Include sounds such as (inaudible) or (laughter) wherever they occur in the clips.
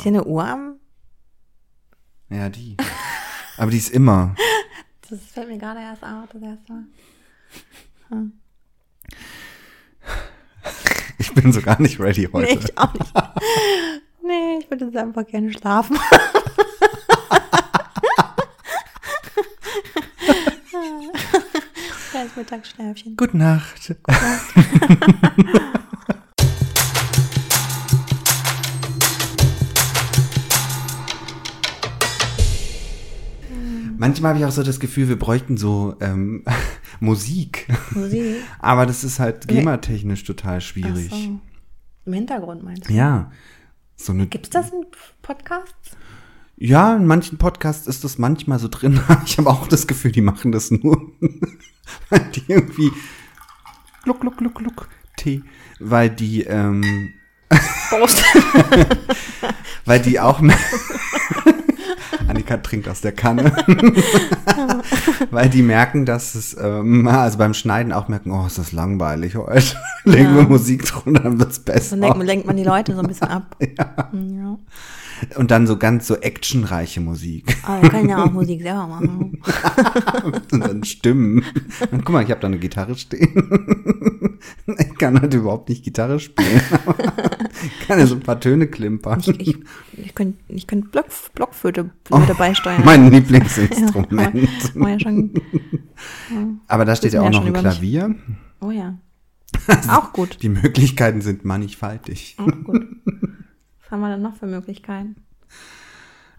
Ist hier eine Uhr am? Ja, die. Aber die ist immer. Das fällt mir gerade erst auf, das erste Mal. Ich bin so gar nicht ready heute. Nee, ich auch nicht. Nee, ich würde jetzt einfach gerne schlafen. (laughs) Kleines Mittagsschläfchen. Gute Nacht. (laughs) Manchmal habe ich auch so das Gefühl, wir bräuchten so ähm, (laughs) Musik. Musik. (laughs) Aber das ist halt GEMA-technisch total schwierig. so. Im Hintergrund meinst du? Ja. So eine, Gibt's das in Podcasts? ja, in manchen Podcasts ist das manchmal so drin. (laughs) Ich habe auch das Gefühl, die machen das nur, weil die irgendwie gluck, gluck, gluck, gluck, Tee, weil die, ähm, Prost. weil die auch Annika trinkt aus der Kanne. (laughs) weil die merken, dass es, ähm, also beim Schneiden auch merken, oh, ist das langweilig heute. Legen wir Musik drunter, dann wird's besser. Dann lenkt, man die Leute so ein bisschen (laughs) ab. ja. Und dann so ganz so actionreiche Musik. Aber wir können ja auch Musik selber machen. (laughs) Und dann Stimmen. Und guck mal, ich habe da eine Gitarre stehen. Ich kann halt überhaupt nicht Gitarre spielen. Ich kann ja so ein paar Töne klimpern. Ich, ich, ich könnte ich könnt Block, Blockflöte Flöte beisteuern. Mein Lieblingsinstrument. Ja, war ja schon, Aber da steht ja auch noch ein über mich. Klavier. oh ja. Auch gut. Die Möglichkeiten sind mannigfaltig. Auch gut. Was haben wir denn noch für Möglichkeiten?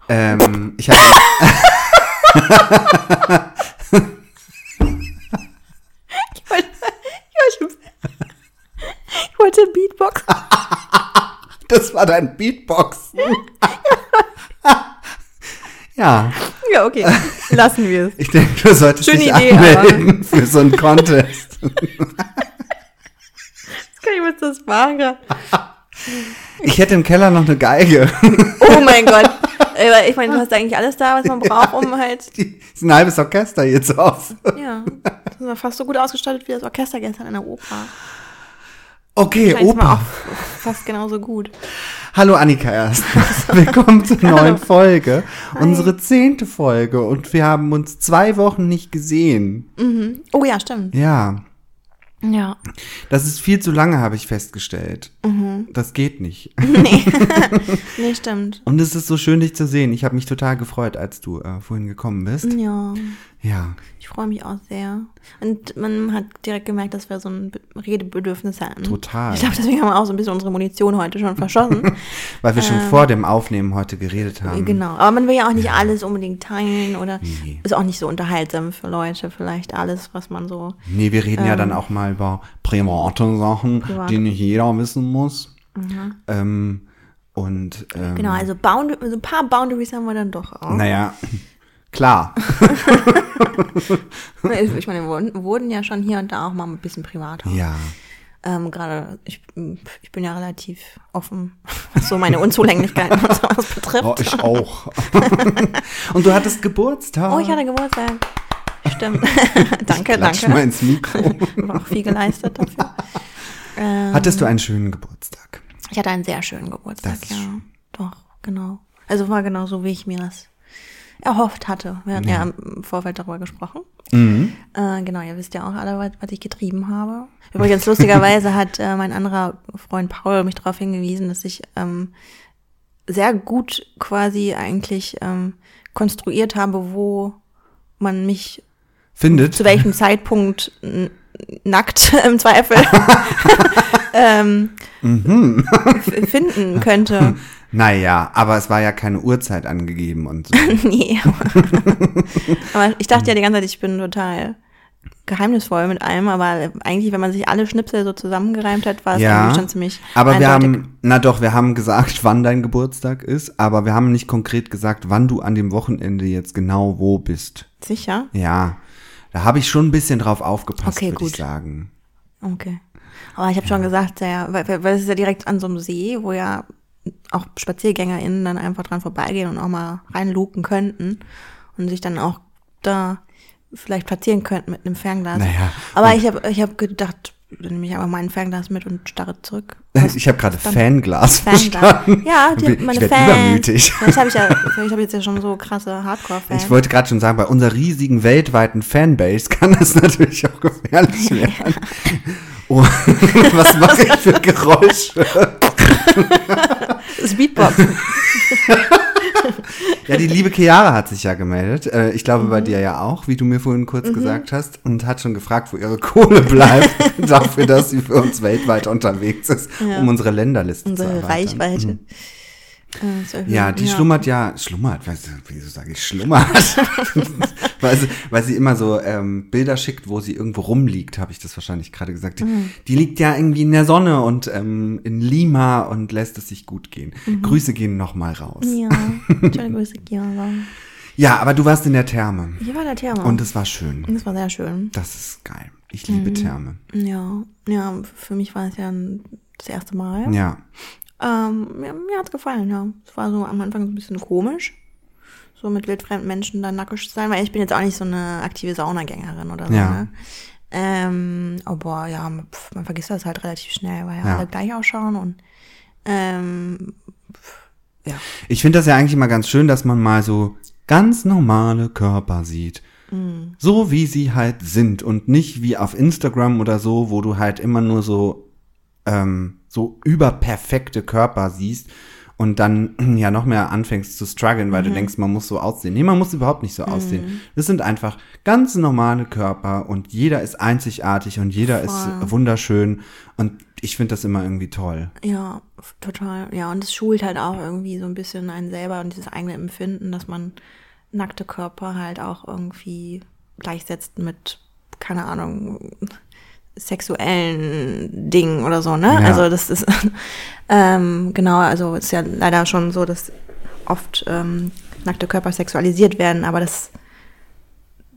Ähm, ich habe (laughs) Ich wollte, ich wollte, ich wollte Beatbox. das war dein Beatbox. (laughs) ja, Ja, okay. Lassen wir es. ich denke, du solltest Schöne dich Idee, anmelden für so einen Contest. (laughs) Jetzt kann ich jetzt das machen. Ich hätte im Keller noch eine Geige. Oh (laughs) mein Gott. Ich meine, du hast eigentlich alles da, was man braucht, um halt. (laughs) Die ist ein halbes Orchester hier zu Hause. Ja. Das ist fast so gut ausgestattet wie das Orchester gestern in der Oper. Okay, mal Opa. fast genauso gut. Hallo Annika erst. (laughs) Willkommen zur neuen Folge. Unsere zehnte Folge. Und wir haben uns zwei Wochen nicht gesehen. Oh ja, stimmt. Ja, Ja. das ist viel zu lange, habe ich festgestellt. Mhm. Das geht nicht. (laughs) Nee. (laughs) nee, stimmt. Und es ist so schön, dich zu sehen. Ich habe mich total gefreut, als du äh, vorhin gekommen bist. Ja. Ja. Ich freue mich auch sehr. Und man hat direkt gemerkt, dass wir so ein Be- Redebedürfnis hatten. Total. Ich glaube, deswegen haben wir auch so ein bisschen unsere Munition heute schon verschossen. (laughs) Weil wir schon vor dem Aufnehmen heute geredet haben. genau. Aber man will ja auch nicht alles unbedingt teilen oder Nee. ist auch nicht so unterhaltsam für Leute. Vielleicht alles, was man so. Nee, wir reden ja dann auch mal über private Sachen, Privat. die nicht jeder wissen muss. Ähm, und ähm, Genau, also Bound so ein paar Boundaries haben wir dann doch auch. naja, klar. (laughs) Ich meine, wir wurden, ja schon hier und da auch mal ein bisschen privater. ja. Ähm, Gerade, ich, ich bin ja relativ offen, (laughs) was so meine Unzulänglichkeiten und sowas betrifft. Oh, ich auch. (laughs) und du hattest Geburtstag. Oh, ich hatte Geburtstag. Stimmt. danke, Klatsch danke. mal ins Mikro. War auch viel geleistet dafür. Ähm, Hattest du einen schönen Geburtstag? ich hatte einen sehr schönen Geburtstag, Das ja. schön. Doch, genau. Also war genau so, wie ich mir das erhofft hatte. Wir hatten ja, im Vorfeld darüber gesprochen. Mhm. Äh, genau, ihr wisst ja auch alle, was, was ich getrieben habe. Übrigens, lustigerweise (laughs) hat äh, mein anderer Freund Paul mich darauf hingewiesen, dass ich ähm, sehr gut quasi eigentlich ähm, konstruiert habe, wo man mich Findet? zu welchem (laughs) Zeitpunkt nackt (laughs) im Zweifel ähm, Mhm. finden könnte. Naja, aber es war ja keine Uhrzeit angegeben und so. (laughs) nee. (laughs) aber ich dachte ja die ganze Zeit, ich bin total geheimnisvoll mit allem, aber eigentlich, wenn man sich alle Schnipsel so zusammengereimt hat, war es Ja, eigentlich schon ziemlich aber wir eindeutig. haben, na doch, wir haben gesagt, (laughs) wann dein Geburtstag ist, aber wir haben nicht konkret gesagt, wann du an dem Wochenende jetzt genau wo bist. Sicher? Ja, da habe ich schon ein bisschen drauf aufgepasst, Okay, würde ich sagen. Okay. Aber ich habe schon gesagt, ja, weil weil es ist ja direkt an so einem See, wo ja auch SpaziergängerInnen dann einfach dran vorbeigehen und auch mal reinluken könnten und sich dann auch da vielleicht platzieren könnten mit einem Fernglas. Naja, Aber ich habe ich hab gedacht, dann nehme ich einfach mein Fernglas mit und starre zurück. (laughs) Ich habe gerade Fanglas verstanden. Ja, die Ich meine werd Fans. übermütig. Das habe ich ja, ich habe jetzt ja schon so krasse Hardcore-Fans. Ich wollte gerade schon sagen, bei unserer riesigen weltweiten Fanbase kann es (laughs) natürlich auch gefährlich werden. Oh, (laughs) was mache ich für Geräusche? Das Beatbox. (laughs) Ja, die liebe Chiara hat sich ja gemeldet. Äh, Ich glaube Mhm. bei dir ja auch, wie du mir vorhin kurz gesagt hast. Und hat schon gefragt, wo ihre Kohle bleibt. (laughs) dafür, dass sie für uns weltweit unterwegs ist, Ja. um unsere Länderliste zu Unsere erweitern. Reichweite. Äh, Ja, die schlummert ja, schlummert, weißt du, wieso sage ich schlummert? (laughs) weil, sie, weil sie immer so ähm, Bilder schickt, wo sie irgendwo rumliegt, habe ich das wahrscheinlich gerade gesagt. Die, Mhm. die liegt ja irgendwie in der Sonne und ähm, in Lima und lässt es sich gut gehen. Grüße gehen nochmal raus. Mhm. Ja, schöne (laughs) Grüße, Chiara. Ja, aber du warst in der Therme Hier war der Therma. und es war schön. das war sehr schön. Das ist geil. Ich liebe Mhm. Therme. Ja, ja, für mich war es ja ein- das erste Mal. Ja. Ähm, mir mir hat's gefallen, ja. Es war so am Anfang so ein bisschen komisch, so mit wildfremden Menschen dann nackig zu sein, weil ich bin jetzt auch nicht so eine aktive Saunagängerin oder so. Ja. Ne? Ähm, aber ja, pf, man vergisst das halt relativ schnell, weil ja, Ja. alle gleich ausschauen und ähm, pf, ja. Ich finde das ja eigentlich immer ganz schön, dass man mal so ganz normale Körper sieht. Mhm. So wie sie halt sind und nicht wie auf Instagram oder so, wo du halt immer nur so, ähm, so überperfekte Körper siehst und dann (clears throat) ja noch mehr anfängst zu strugglen, weil Mhm. du denkst, man muss so aussehen. Nee, man muss überhaupt nicht so aussehen. Das sind einfach ganz normale Körper und jeder ist einzigartig und jeder Voll. ist wunderschön und ich finde das immer irgendwie toll. Ja, total. Ja, und es schult halt auch irgendwie so ein bisschen einen selber und dieses eigene Empfinden, dass man nackte Körper halt auch irgendwie gleichsetzt mit, keine Ahnung, sexuellen Dingen oder so, ne? Ja. Also das ist, (laughs) ähm, genau, also es ist ja leider schon so, dass oft ähm, nackte Körper sexualisiert werden, aber das,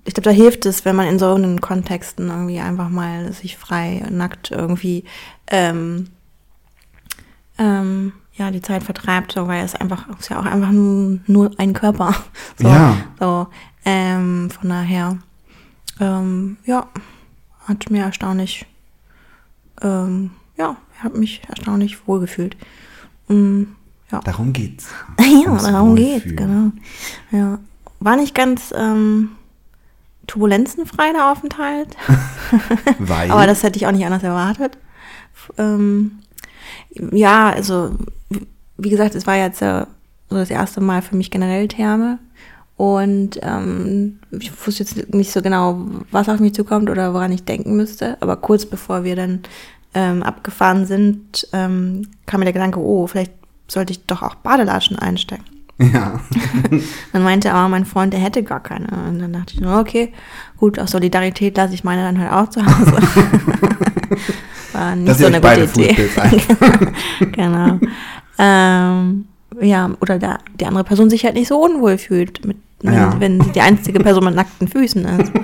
ich glaube, da hilft es, wenn man in so einen Kontexten irgendwie einfach mal sich frei nackt irgendwie ähm, ähm, ja, die Zeit vertreibt, so, weil es einfach, es ist ja auch einfach nur, nur ein Körper. (laughs) So, Ja. so ähm, von daher, ähm, ja, hat mir erstaunlich, ähm, ja, hat mich erstaunlich wohlgefühlt. Mm, ja. Darum geht's. (laughs) Ja, Ums darum geht's, genau. Ja. War nicht ganz ähm, turbulenzenfrei der Aufenthalt, (laughs) (laughs) Weil. aber das hätte ich auch nicht anders erwartet. Ähm, ja, also wie- wie gesagt, es war jetzt äh, so das erste Mal für mich generell Therme und ähm, ich wusste jetzt nicht so genau, was auf mich zukommt oder woran ich denken müsste, aber kurz bevor wir dann ähm, abgefahren sind, ähm, kam mir der Gedanke, oh, vielleicht sollte ich doch auch Badelatschen einstecken. ja. (laughs) Dann meinte aber mein Freund, der hätte gar keine. Und dann dachte ich, nur, okay, gut, aus Solidarität lasse ich meine dann halt auch zu Hause. (laughs) War nicht Dass so eine gute Idee. (laughs) Genau. ähm, ja, oder da die andere Person sich halt nicht so unwohl fühlt, mit, wenn, Ja. wenn sie die einzige Person mit nackten Füßen ist. (laughs)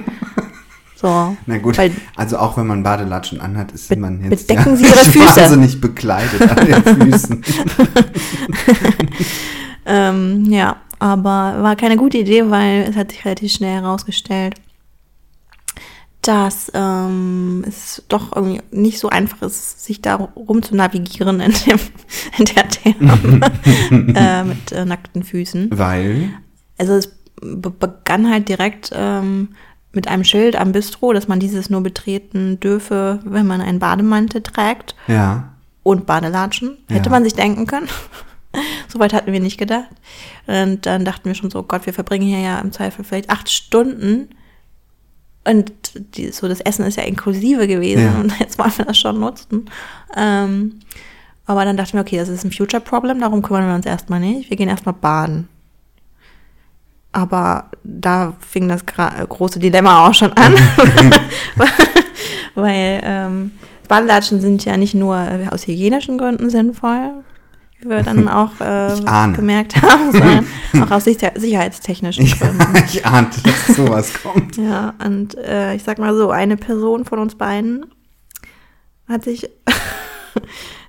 So. Na gut, Weil, also auch wenn man Badelatschen anhat, ist man jetzt bedecken ja Sie Ihre nicht (laughs) Füße. wahnsinnig bekleidet an den Füßen. (laughs) ähm, ja, aber war keine gute Idee, weil es hat sich relativ schnell herausgestellt, dass ähm, es doch irgendwie nicht so einfach ist, sich da rum zu navigieren in, dem, (laughs) in der Therme (laughs) äh, mit äh, nackten Füßen. Weil, Also es be begann halt direkt ähm, mit einem Schild am Bistro, dass man dieses nur betreten dürfe, wenn man einen Bademantel trägt ja, und Badelatschen. Hätte Ja. man sich denken können. (laughs) Soweit hatten wir nicht gedacht. Und dann dachten wir schon so, Gott, wir verbringen hier ja im Zweifel vielleicht acht Stunden. Und die, so das Essen ist ja inklusive gewesen Ja. und jetzt wollen wir das schon nutzen. Ähm, aber dann dachten wir, okay, das ist ein Future-Problem, darum kümmern wir uns erstmal nicht. Wir gehen erstmal baden. Aber da fing das gra- große Dilemma auch schon an. (laughs) (laughs) Weil ähm, Badelatschen sind ja nicht nur äh, aus hygienischen Gründen sinnvoll, wie wir dann (laughs) auch äh, gemerkt haben, (laughs) sondern auch aus sicher sicherheitstechnischen ich, Gründen. (laughs) ich ahnte, dass sowas kommt. Ja, und äh, ich sag mal so, eine Person von uns beiden hat sich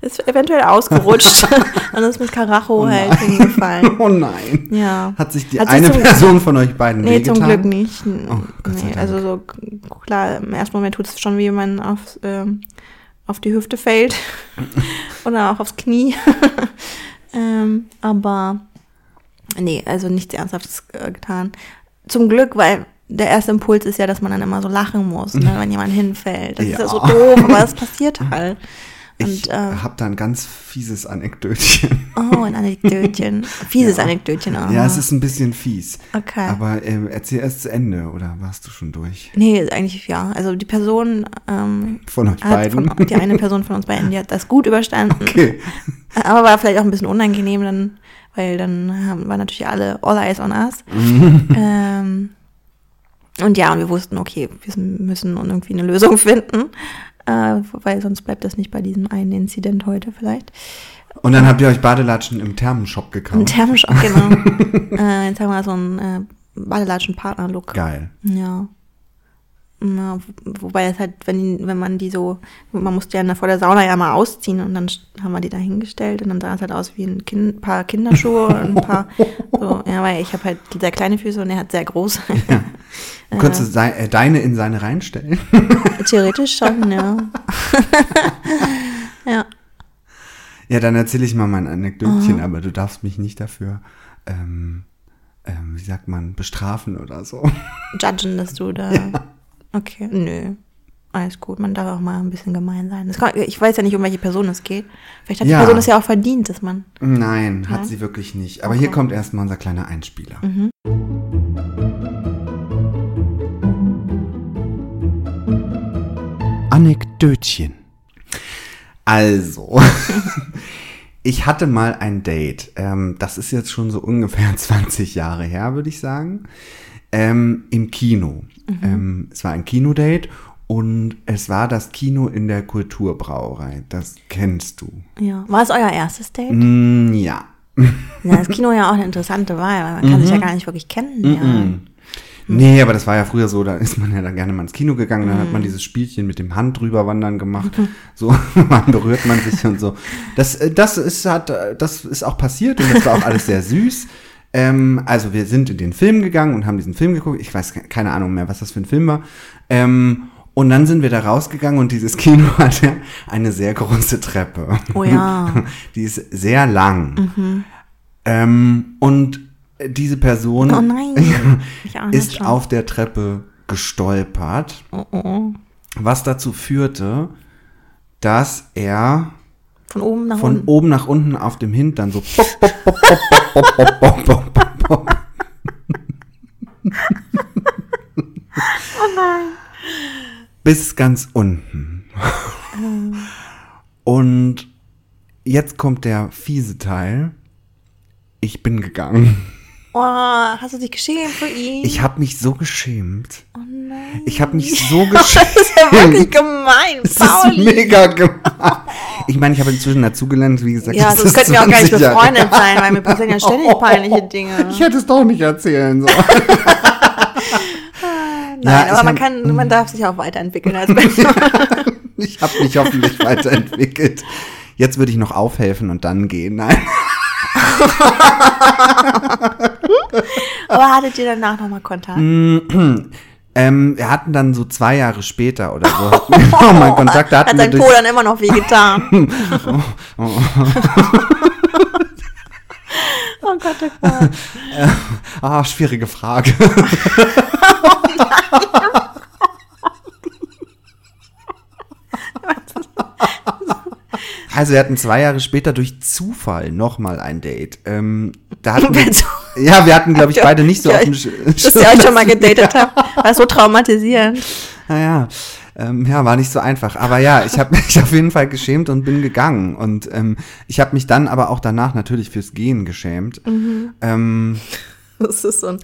ist eventuell ausgerutscht und ist mit Karacho Oh halt hingefallen. Oh nein. Ja. Hat sich die Hat sich eine Person von euch beiden Nee, zum? Glück nicht. Oh, Gott nee, also so klar, im ersten Moment tut es schon weh, wenn man aufs, ähm, auf die Hüfte fällt (laughs) oder auch aufs Knie. (laughs) ähm, aber nee, also nichts Ernsthaftes äh, getan. Zum Glück, weil der erste Impuls ist ja, dass man dann immer so lachen muss, ne, (laughs) wenn jemand hinfällt. Das ist ja so Ja. doof, aber es passiert halt. Ich äh, habe da ein ganz fieses Anekdötchen. oh, ein Anekdötchen. (laughs) Fieses Anekdötchen auch. Ja, es ist ein bisschen fies. Okay. Aber ähm, erzähl erst zu Ende, oder warst du schon durch? Nee, eigentlich ja. Also die Person ähm, Von euch beiden? von, die eine Person von uns beiden, die hat das gut überstanden. Okay. (laughs) Aber war vielleicht auch ein bisschen unangenehm dann, weil dann haben, waren natürlich alle all eyes on us. (laughs) Ähm, und ja, und wir wussten, okay, wir müssen irgendwie eine Lösung finden, äh, weil sonst bleibt das nicht bei diesem einen Inzident heute vielleicht. Und dann habt ihr euch Badelatschen im Thermenshop gekauft. Thermisch auch, genau. (laughs) äh, jetzt haben wir so einen äh, Badelatschen-Partner-Look. Geil. Ja. Ja, wo- wobei es halt, wenn, wenn man die so, man musste ja vor der Sauna ja mal ausziehen und dann haben wir die da hingestellt und dann sah es halt aus wie ein kind, paar Kinderschuhe und ein paar, (laughs) so, ja, weil ich habe halt sehr kleine Füße und er hat sehr große. Könntest du sei, äh, deine in seine reinstellen? (laughs) Theoretisch schon, ja. (laughs) ja. Ja, dann erzähle ich mal mein Anekdötchen, Mhm. aber du darfst mich nicht dafür, ähm, ähm, wie sagt man, bestrafen oder so. Judgen, dass du da. (laughs) Okay, nö. Alles gut, man darf auch mal ein bisschen gemein sein. Kann, ich weiß ja nicht, um welche Person es geht. Vielleicht hat Ja. die Person es ja auch verdient, dass man. Nein, hat Nein? sie wirklich nicht. Aber Okay. hier kommt erstmal unser kleiner Einspieler. Anekdötchen. Also, (laughs) ich hatte mal ein Date. Ähm, das ist jetzt schon so ungefähr (laughs) 20 Jahre her, würde ich sagen. Ähm, Im Kino. Ähm, es war ein Kinodate und es war das Kino in der Kulturbrauerei. Das kennst du. Ja. War es euer erstes Date? Mm, ja. Ja, das Kino ja auch eine interessante Wahl, weil man kann sich ja gar nicht wirklich kennenlernen. Nee, aber das war ja früher so, da ist man ja dann gerne mal ins Kino gegangen, dann hat man dieses Spielchen mit dem Hand drüber wandern gemacht. (laughs) So, (laughs) wann berührt man sich und so. Das, äh, das ist, hat, äh, das ist auch passiert und das war auch alles sehr süß. Ähm, also wir sind in den Film gegangen und haben diesen Film geguckt. Ich weiß ke- keine Ahnung mehr, was das für ein Film war. Ähm, und dann sind wir da rausgegangen und dieses Kino (laughs) hatte eine sehr große Treppe. Oh ja. Die ist sehr lang. Ähm, und diese Person oh nein, ist schon. auf der Treppe gestolpert, oh oh. was dazu führte, dass er von oben nach, von unten. Oben nach unten auf dem Hintern so Oh nein. Bis ganz unten. Und jetzt kommt der fiese Teil. Ich bin gegangen. Oh, hast du dich geschämt für ihn? Ich habe mich so geschämt. oh nein. Ich habe mich (laughs) so geschämt. Das ist ja wirklich gemein, (laughs) Es ist Pauli. mega gemein. Ich meine, ich habe inzwischen dazugelernt, wie gesagt. Ja, das sonst ist könnten wir auch gar nicht 20 Jahre- befreundet sein, weil mir passieren ja ständig (laughs) peinliche Dinge. Ich hätte es doch nicht erzählen sollen. Nein, Ja, aber man hab- kann, man darf sich auch weiterentwickeln als. Ich habe mich hoffentlich weiterentwickelt. Jetzt würde ich noch aufhelfen und dann gehen. Nein. Aber hattet ihr danach nochmal Kontakt? (clears throat) Ähm, wir hatten dann so zwei Jahre später oder so hatten wir noch mal (laughs) Kontakt. Da Hat hatten sein Po dann immer noch wehgetan? (laughs) (laughs) oh Gott, oh Gott. ah, schwierige Frage. Also wir hatten zwei Jahre später durch Zufall nochmal ein Date. Ähm, da hatten (laughs) wir, (laughs) ja, wir hatten, glaube ich, beide nicht so Ja, auf dem Sch- Dass ihr euch schon mal gedatet (laughs) habt. War so traumatisierend. Naja, ähm, ja, war nicht so einfach. Aber ja, ich habe mich auf jeden Fall geschämt und bin gegangen. Und ähm, ich habe mich dann aber auch danach natürlich fürs Gehen geschämt. Ähm, Das ist so ein,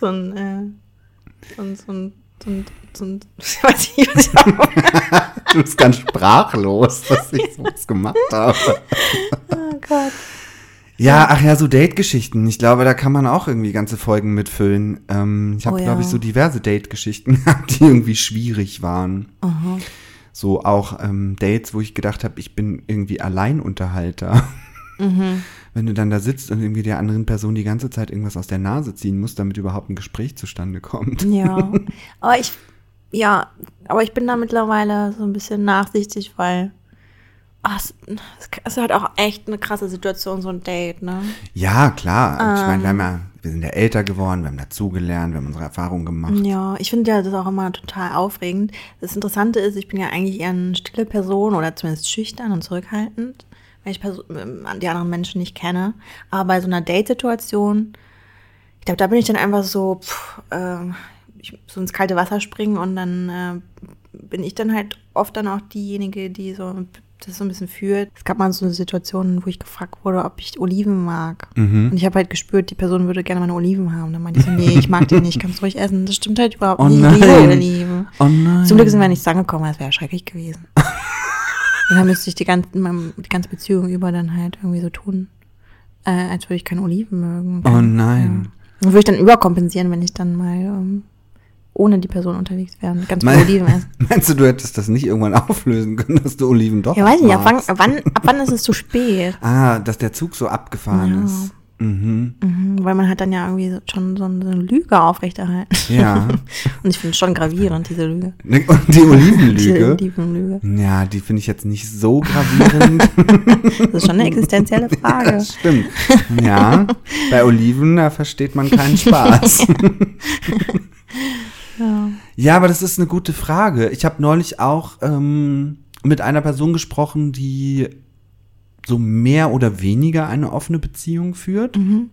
so ein, äh, so ein, so ein, so ein, so ein ich weiß nicht, was ich (laughs) du bist ganz sprachlos, dass ich sowas gemacht habe. (laughs) oh Gott. Ja, ach ja, so Date-Geschichten. Ich glaube, da kann man auch irgendwie ganze Folgen mitfüllen. Ähm, ich habe, Oh ja. glaube ich, so diverse Date-Geschichten gehabt, (laughs) die irgendwie schwierig waren. So auch ähm, Dates, wo ich gedacht habe, ich bin irgendwie Alleinunterhalter. Mhm. Wenn du dann da sitzt und irgendwie der anderen Person die ganze Zeit irgendwas aus der Nase ziehen musst, damit überhaupt ein Gespräch zustande kommt. Ja, (laughs) aber ich, ja, aber ich bin da mittlerweile so ein bisschen nachsichtig, weil ach, es ist halt auch echt eine krasse Situation, so ein Date, ne? Ja, klar. ich meine, wir, Ähm. haben ja, wir sind ja älter geworden, wir haben dazugelernt, wir haben unsere Erfahrungen gemacht. Ja, ich finde ja das auch immer total aufregend. Das Interessante ist, ich bin ja eigentlich eher eine stille Person oder zumindest schüchtern und zurückhaltend, weil ich ähm, die anderen Menschen nicht kenne. Aber bei so einer Date-Situation, ich glaube, da bin ich dann einfach so, pff, ähm, ich, so ins kalte Wasser springen und dann äh, bin ich dann halt oft dann auch diejenige, die so das so ein bisschen führt. Es gab mal so eine Situation, wo ich gefragt wurde, ob ich Oliven mag. Mhm. Und ich habe halt gespürt, die Person würde gerne meine Oliven haben. Dann meinte ich so, nee, ich mag die nicht, kannst du ruhig essen. Das stimmt halt überhaupt Oh nicht. Ich liebe nein. Oliven. Oh nein. Zum Glück sind wir nicht zusammengekommen, das wäre ja schrecklich gewesen. (laughs) Und dann müsste ich die ganze, die ganze Beziehung über dann halt irgendwie so tun, äh, als würde ich keine Oliven mögen. Oh nein. Und würde ich dann überkompensieren, wenn ich dann mal ähm, ohne die Person unterwegs wäre und ganz viele Mein- Oliven esse. (laughs) Meinst du, du hättest das nicht irgendwann (laughs) auflösen können, dass du Oliven doch Ja, weiß nicht, ab wann, ab wann, ab wann ist es zu spät? Ah, dass der Zug so abgefahren Ja. ist. Mhm. Mhm, weil man hat dann ja irgendwie schon so eine Lüge aufrechterhalten. Ja. (laughs) Und ich finde es schon gravierend, diese Lüge. Ne, Und die Olivenlüge. Olivenlüge. Ja, die finde ich jetzt nicht so gravierend. (laughs) Das ist schon eine existenzielle Frage. Das stimmt. Ja, bei Oliven, da versteht man keinen Spaß. (laughs) Ja. Ja, aber das ist eine gute Frage. Ich habe neulich auch ähm, mit einer Person gesprochen, die so mehr oder weniger eine offene Beziehung führt. Mhm.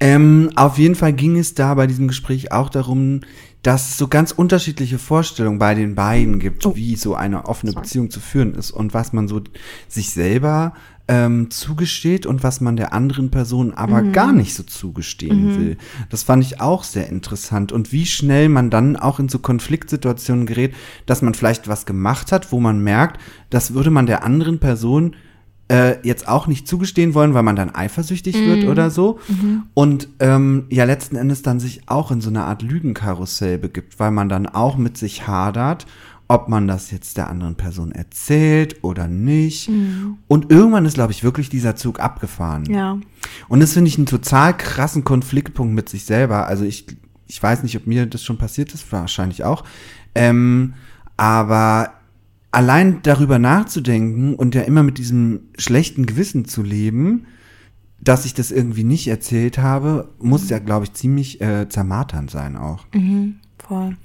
Ähm, auf jeden Fall ging es da bei diesem Gespräch auch darum, dass es so ganz unterschiedliche Vorstellungen bei den beiden gibt, Oh. wie so eine offene Sorry. Beziehung zu führen ist und was man so sich selber ähm, zugesteht und was man der anderen Person aber Mhm. gar nicht so zugestehen will. Das fand ich auch sehr interessant und wie schnell man dann auch in so Konfliktsituationen gerät, dass man vielleicht was gemacht hat, wo man merkt, das würde man der anderen Person äh, jetzt auch nicht zugestehen wollen, weil man dann eifersüchtig wird oder so. Und ähm, ja, letzten Endes dann sich auch in so eine Art Lügenkarussell begibt, weil man dann auch mit sich hadert, ob man das jetzt der anderen Person erzählt oder nicht. Und irgendwann ist, glaube ich, wirklich dieser Zug abgefahren. Ja. Und das finde ich einen total krassen Konfliktpunkt mit sich selber. Also ich, ich weiß nicht, ob mir das schon passiert ist, wahrscheinlich auch. Ähm, aber allein darüber nachzudenken und ja immer mit diesem schlechten Gewissen zu leben, dass ich das irgendwie nicht erzählt habe, muss ja, glaube ich, ziemlich äh, zermarternd sein auch. Mhm. Voll.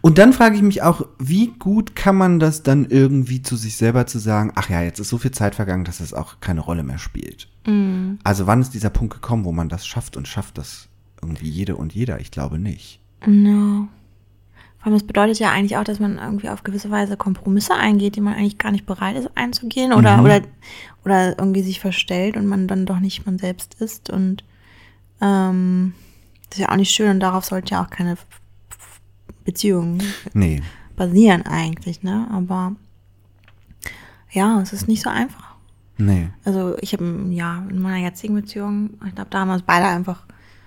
Und dann frage ich mich auch, wie gut kann man das dann irgendwie zu sich selber zu sagen, ach ja, jetzt ist so viel Zeit vergangen, dass es auch keine Rolle mehr spielt. Mhm. Also wann ist dieser Punkt gekommen, wo man das schafft und schafft das irgendwie jede und jeder? Ich glaube nicht. No. Vor allem, das bedeutet ja eigentlich auch, dass man irgendwie auf gewisse Weise Kompromisse eingeht, die man eigentlich gar nicht bereit ist einzugehen oder, Mhm. oder, oder irgendwie sich verstellt und man dann doch nicht man selbst ist. Und ähm, das ist ja auch nicht schön und darauf sollte ja auch keine F- F- Beziehung Nee. basieren eigentlich, ne? Aber ja, es ist nicht so einfach. Nee. Also ich habe ja in meiner jetzigen Beziehung, ich glaube, da haben wir uns beide einfach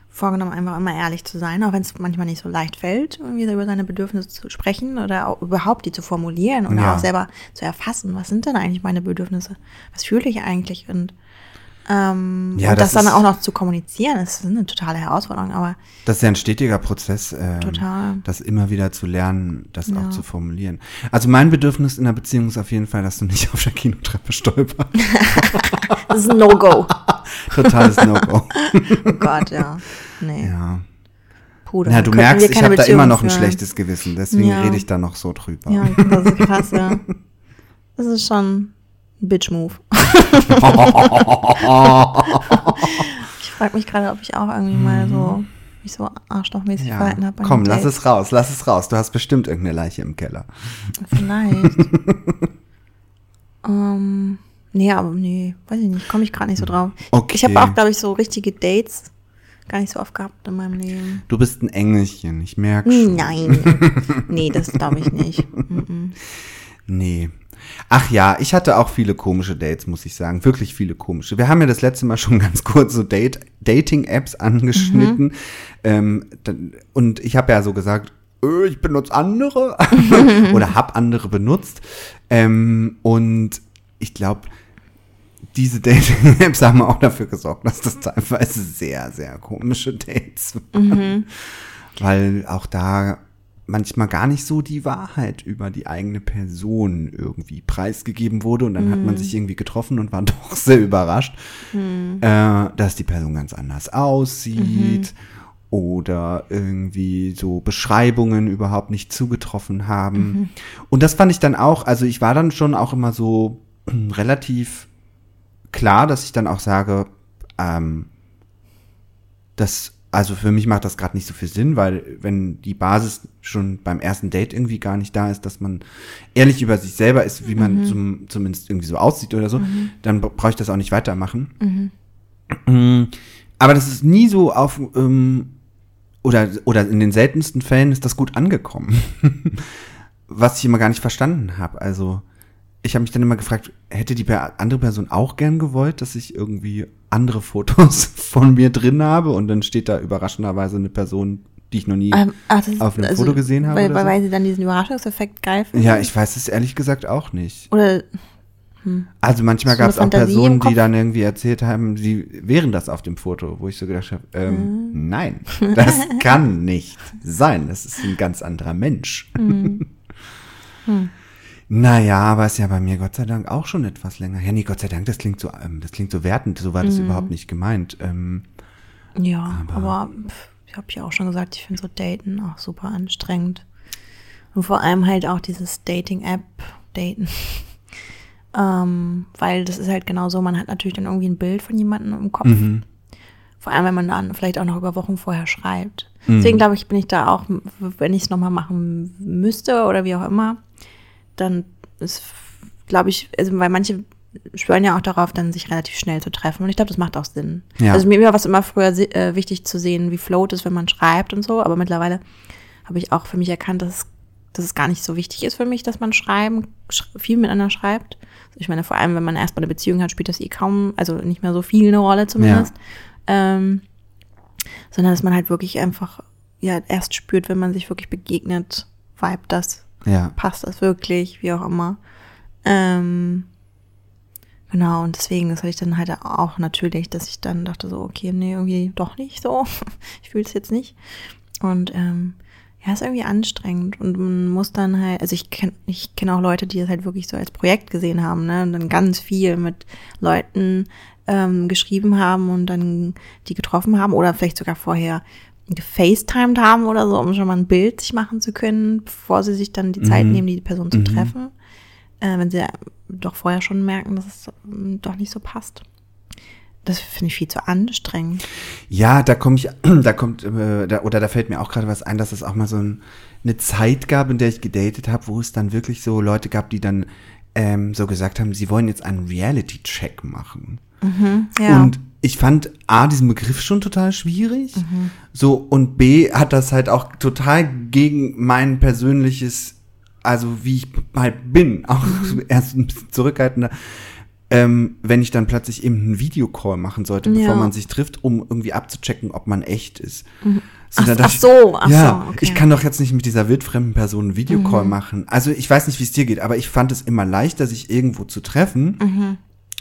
vorgenommen, einfach immer ehrlich zu sein, auch wenn es manchmal nicht so leicht fällt, irgendwie über seine Bedürfnisse zu sprechen oder auch überhaupt die zu formulieren oder Ja. auch selber zu erfassen. Was sind denn eigentlich meine Bedürfnisse? Was fühle ich eigentlich? Und, ähm, Ja, und das, das dann ist- auch noch zu kommunizieren, ist eine totale Herausforderung, aber Das ist ja ein stetiger Prozess, ähm, Total. das immer wieder zu lernen, das Ja. auch zu formulieren. Also mein Bedürfnis in der Beziehung ist auf jeden Fall, dass du nicht auf der Kinotreppe stolperst. (laughs) das ist ein No-Go. (laughs) Totales No-Go. oh Gott, ja. Nee. ja. Na, dann du merkst, ich habe da immer noch ein führen. schlechtes Gewissen, deswegen Ja. rede ich da noch so drüber. Ja, das ist krass, ja. (laughs) Das ist schon Bitch-Move. (laughs) ich frage mich gerade, ob ich auch irgendwie mal so mich so arschlochmäßig Ja. verhalten habe. Komm, lass es raus, lass es raus. Du hast bestimmt irgendeine Leiche im Keller. Vielleicht. (laughs) ähm, nee, aber nee, weiß ich nicht, komme ich gerade nicht so drauf. Okay. Ich habe auch, glaube ich, so richtige Dates gar nicht so oft gehabt in meinem Leben. Du bist ein Engelchen, ich merke schon. Nein. (laughs) nee, das glaube ich nicht. Mhm. Nee. Ach ja, ich hatte auch viele komische Dates, muss ich sagen. Wirklich viele komische. Wir haben ja das letzte Mal (laughs) schon ganz kurz so Date, Dating-Apps angeschnitten. Ähm, dann, und ich habe ja so gesagt, äh, ich benutze andere (laughs) oder hab andere benutzt. Ähm, und ich glaube, diese (laughs) Dating-Apps haben auch dafür gesorgt, dass das teilweise sehr, sehr komische Dates waren. Weil auch da manchmal gar nicht so die Wahrheit über die eigene Person irgendwie preisgegeben wurde und dann hat man sich irgendwie getroffen und war (laughs) doch sehr überrascht, äh, dass die Person ganz anders aussieht oder irgendwie so Beschreibungen überhaupt nicht zugetroffen haben. Und das fand ich dann auch, also ich war dann schon auch immer so (clears throat) relativ klar, dass ich dann auch sage, ähm, das, also für mich macht das gerade nicht so viel Sinn, weil wenn die Basis schon beim ersten Date irgendwie gar nicht da ist, dass man ehrlich über sich selber ist, wie man zum, zumindest irgendwie so aussieht oder so, dann brauche ich das auch nicht weitermachen. Mm, Aber das ist nie so auf, ähm, oder, oder in den seltensten Fällen ist das gut angekommen. (laughs) Was ich immer gar nicht verstanden habe. Also, ich habe mich dann immer gefragt, hätte die andere Person auch gern gewollt, dass ich irgendwie andere Fotos (laughs) von mir drin habe und dann steht da überraschenderweise eine Person, die ich noch nie. Ähm, ach, ist- Auf einem Foto gesehen habe Weil, weil, so? weil sie dann diesen Überraschungseffekt geil finden. ja, ich weiß es ehrlich gesagt auch nicht. Oder Also manchmal So gab es auch Personen, die dann irgendwie erzählt haben, sie wären das auf dem Foto, wo ich so gedacht habe, ähm, Mhm. nein, (laughs) das kann nicht sein. Das ist ein ganz anderer Mensch. Mhm. (laughs) Naja, aber ist ja bei mir Gott sei Dank auch schon etwas länger. Ja, nee, Gott sei Dank, das klingt so, ähm, das klingt so wertend, so war Mhm. das überhaupt nicht gemeint. Ähm, Ja, aber, pff, ich habe ja auch schon gesagt, ich finde so Daten auch super anstrengend. Und vor allem halt auch dieses Dating-App-Daten. (laughs) ähm, weil das ist halt genau so, man hat natürlich dann irgendwie ein Bild von jemandem im Kopf. mhm. Vor allem, wenn man dann vielleicht auch noch über Wochen vorher schreibt. Mhm. Deswegen glaube ich, bin ich da auch, wenn ich es nochmal machen müsste oder wie auch immer, dann ist, glaube ich, also weil manche schwören ja auch darauf, dann sich relativ schnell zu treffen. Und ich glaube, das macht auch Sinn. Ja. Also mir war es immer früher äh, wichtig zu sehen, wie float ist, wenn man schreibt und so. Aber mittlerweile habe ich auch für mich erkannt, dass, es- dass es gar nicht so wichtig ist für mich, dass man schreiben, sch viel miteinander schreibt. Also ich meine, vor allem, wenn man erstmal eine Beziehung hat, spielt das eh kaum, also nicht mehr so viel eine Rolle zumindest. Ähm, sondern dass man halt wirklich einfach ja erst spürt, wenn man sich wirklich begegnet, vibe das, ja. passt das wirklich, wie auch immer. Ähm, genau, und deswegen, das hatte ich dann halt auch natürlich, dass ich dann dachte so, okay, nee, irgendwie doch nicht so. (laughs) ich fühle es jetzt nicht. Und ähm, ja, ist irgendwie anstrengend und man muss dann halt, also ich kenne ich kenn auch Leute, die das halt wirklich so als Projekt gesehen haben, ne, und dann ganz viel mit Leuten ähm, geschrieben haben und dann die getroffen haben oder vielleicht sogar vorher gefacetimed haben oder so, um schon mal ein Bild sich machen zu können, bevor sie sich dann die Zeit Mhm. nehmen, die Person zu Mhm. treffen, äh, wenn sie doch vorher schon merken, dass es doch nicht so passt. Das finde ich viel zu anstrengend. Ja, da komme ich, (clears throat) da kommt, äh, da, oder da fällt mir auch gerade was ein, dass es auch mal so ein, eine Zeit gab, in der ich gedatet habe, wo es dann wirklich so Leute gab, die dann ähm, so gesagt haben, sie wollen jetzt einen Reality-Check machen. Ja. Und ich fand A, diesen Begriff schon total schwierig. Mhm. So, und B, hat das halt auch total gegen mein persönliches, also wie ich halt bin, (laughs) auch Mhm. erst ein bisschen zurückhaltender, ähm, wenn ich dann plötzlich eben einen Videocall machen sollte, bevor Ja. man sich trifft, um irgendwie abzuchecken, ob man echt ist. So, Mhm. Ach- dann ach ich, so, ach ja, so, okay. Mhm. ich kann doch jetzt nicht mit dieser wildfremden Person einen Videocall machen. Also ich weiß nicht, wie es dir geht, aber ich fand es immer leichter, sich irgendwo zu treffen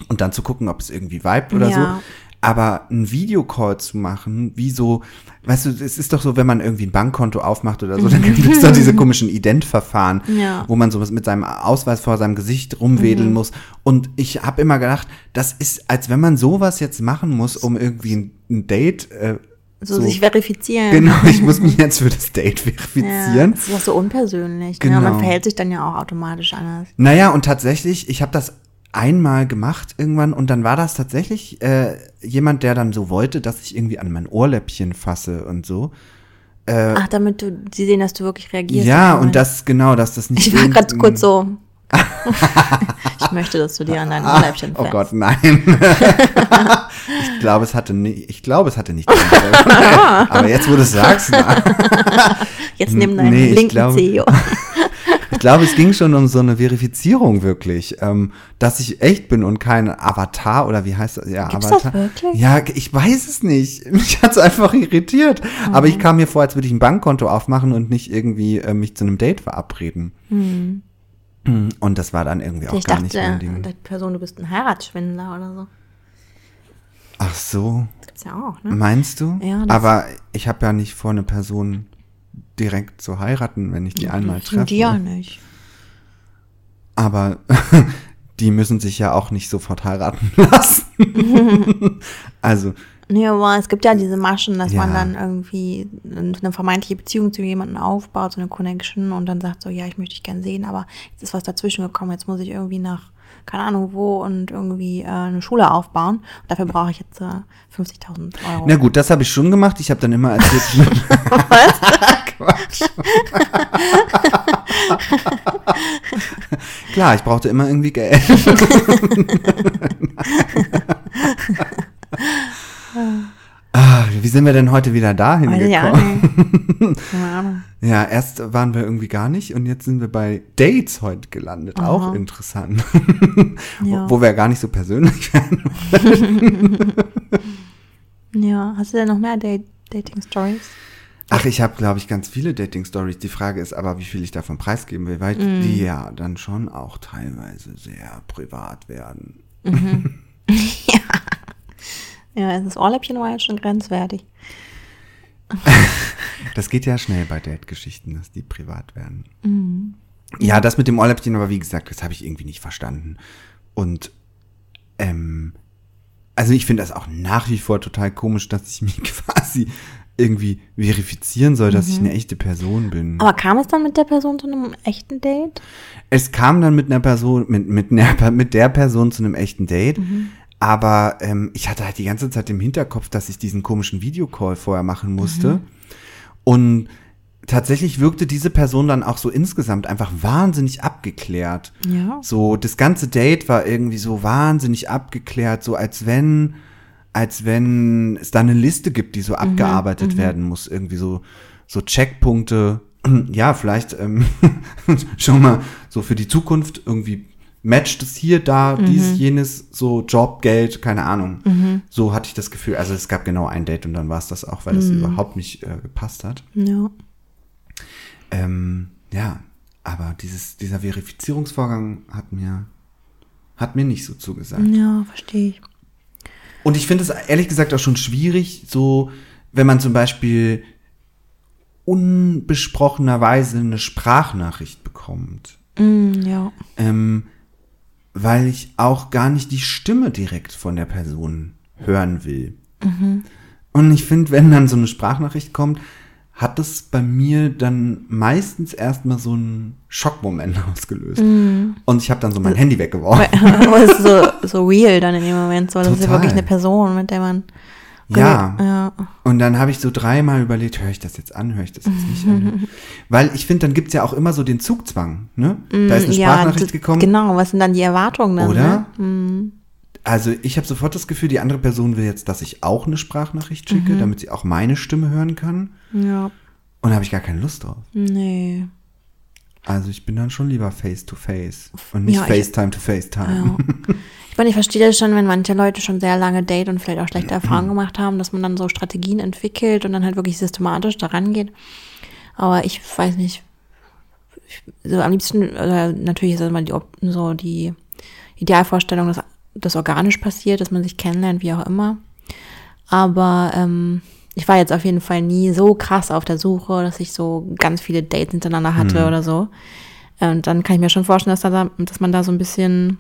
und dann zu gucken, ob es irgendwie vibet oder Mhm. Ja. so. Aber einen Videocall zu machen, wie so, weißt du, es ist doch so, wenn man irgendwie ein Bankkonto aufmacht oder so, dann (laughs) gibt es doch diese komischen Ident-Verfahren, Ja. wo man sowas mit seinem Ausweis vor seinem Gesicht rumwedeln muss. Und ich habe immer gedacht, das ist, als wenn man sowas jetzt machen muss, um irgendwie ein, ein Date, äh, so, sich verifizieren. Genau, ich muss mich jetzt für das Date Ja, verifizieren. das ist auch so unpersönlich. Genau. Ne? Man verhält sich dann ja auch automatisch anders. Naja, und tatsächlich, ich habe das einmal gemacht irgendwann und dann war das tatsächlich äh, jemand, der dann so wollte, dass ich irgendwie an mein Ohrläppchen fasse und so. Ach, damit du, sie sehen, dass du wirklich reagierst. Äh, ja, und das, genau, dass das nicht. Ich war gerade kurz so. (laughs) ich möchte, dass du dir an dein Ohrläppchen Oh fällst. Gott, nein. (laughs) ich glaube, es hatte nicht, ich glaube, es hatte nicht. Aber jetzt, wo du es sagst, Jetzt nimm deinen Nee, linken CEO. (laughs) ich glaube, es ging schon um so eine Verifizierung wirklich, ähm, dass ich echt bin und kein Avatar oder wie heißt das? Ja, Gibt's das Avatar. wirklich? Ja, ich weiß es nicht. (laughs) Mich hat's einfach irritiert. Aber Mhm. ich kam mir vor, als würde ich ein Bankkonto aufmachen und nicht irgendwie äh, mich zu einem Date verabreden. Mm, Und das war dann irgendwie auch Mhm. Ich gar nicht dachte, mein Ding. die Person, du bist ein Heiratsschwindler oder so. Ach so, Das gibt's ja auch, ne? meinst du? Ja, das- Aber ich habe ja nicht vor, eine Person direkt so heiraten, wenn ich die einmal treffe. die ja nicht. Aber (laughs) die müssen sich ja auch nicht sofort heiraten (laughs) lassen. (laughs) also, Nee, aber es gibt ja diese Maschen, dass man Ja. dann irgendwie eine vermeintliche Beziehung zu jemandem aufbaut, so eine Connection und dann sagt so, ja, ich möchte dich gern sehen, aber jetzt ist was dazwischen gekommen, jetzt muss ich irgendwie nach, keine Ahnung wo und irgendwie äh, eine Schule aufbauen. Und dafür brauche ich jetzt äh, 50.000 Euro. na gut, das habe ich schon gemacht. Ich habe dann immer erzählt. Quatsch. Klar, ich brauchte immer irgendwie Geld. ah, wie sind wir denn heute wieder dahin auch gekommen? Keine Ahnung. Ja, erst waren wir irgendwie gar nicht und jetzt sind wir bei Dates heute gelandet. Auch interessant. Ja. Wo wir gar nicht so persönlich werden. (laughs) Ja, hast du denn noch mehr Date Dating Stories? Ach, ich habe, glaube ich, ganz viele Dating-Stories. Die Frage ist aber, wie viel ich davon preisgeben will, weil Mm. die ja dann schon auch teilweise sehr privat werden. (laughs) Ja, das Ohrläppchen war jetzt schon grenzwertig. (laughs) Das geht ja schnell bei Date-Geschichten, dass die privat werden. Mhm. Ja, das mit dem Ohrläppchen, aber wie gesagt, das habe ich irgendwie nicht verstanden. Und ähm, also ich finde das auch nach wie vor total komisch, dass ich mich (laughs) quasi irgendwie verifizieren soll, dass ich eine echte Person bin. Mhm. Aber kam es dann mit der Person zu einem echten Date? Es kam dann mit einer Person, mit, mit, einer, (laughs) mit der Person zu einem echten Date. Aber ähm, ich hatte halt die ganze Zeit im Hinterkopf, dass ich diesen komischen Videocall vorher machen musste. Und tatsächlich wirkte diese Person dann auch so insgesamt einfach wahnsinnig abgeklärt. Ja. So, das ganze Date war irgendwie so wahnsinnig abgeklärt, so als wenn, als wenn es da eine Liste gibt, die so abgearbeitet werden muss. Irgendwie so, so Checkpunkte. (clears throat) Ja, vielleicht ähm, (laughs) schon mal so für die Zukunft irgendwie matcht es hier, da, dies, jenes, so Job, Geld, keine Ahnung. So hatte ich das Gefühl. Also es gab genau ein Date und dann war es das auch, weil das überhaupt nicht äh, gepasst hat. Ja. Ähm, ja, aber dieses, dieser Verifizierungsvorgang hat mir, hat mir nicht so zugesagt. Ja, verstehe ich. Und ich finde es ehrlich gesagt auch schon schwierig, so, wenn man zum Beispiel unbesprochenerweise eine Sprachnachricht bekommt. Mm, ja. Ähm, weil ich auch gar nicht die Stimme direkt von der Person hören will. Und ich finde, wenn dann so eine Sprachnachricht kommt, hat das bei mir dann meistens erstmal so einen Schockmoment (laughs) ausgelöst. Und ich habe dann so mein Handy weggeworfen. (laughs) Es ist so, so real dann in dem Moment. So, das ist ja wirklich eine Person, mit der man. Ja. Ja. Und dann habe ich so dreimal überlegt, höre ich das jetzt an, höre ich das jetzt nicht an? (laughs) Weil ich finde, dann gibt's ja auch immer so den Zugzwang. Ne? Da ist eine Mm, Ja, Sprachnachricht d- gekommen. Genau, was sind dann die Erwartungen dann? Oder? Ne? Also ich habe sofort das Gefühl, die andere Person will jetzt, dass ich auch eine Sprachnachricht schicke, Mhm. damit sie auch meine Stimme hören kann. Ja. Und da habe ich gar keine Lust drauf. Nee. Also ich bin dann schon lieber face to face und nicht Ja, ich- FaceTime to FaceTime. Ja. (laughs) Ich meine, ich verstehe das schon, wenn manche Leute schon sehr lange date und vielleicht auch schlechte (clears throat) Erfahrungen gemacht haben, dass man dann so Strategien entwickelt und dann halt wirklich systematisch daran geht. Aber ich weiß nicht. Ich, so am liebsten, natürlich ist das mal die, so die Idealvorstellung, dass das organisch passiert, dass man sich kennenlernt, wie auch immer. Aber ähm, ich war jetzt auf jeden Fall nie so krass auf der Suche, dass ich so ganz viele Dates hintereinander hatte oder so. Und dann kann ich mir schon vorstellen, dass, da, dass man da so ein bisschen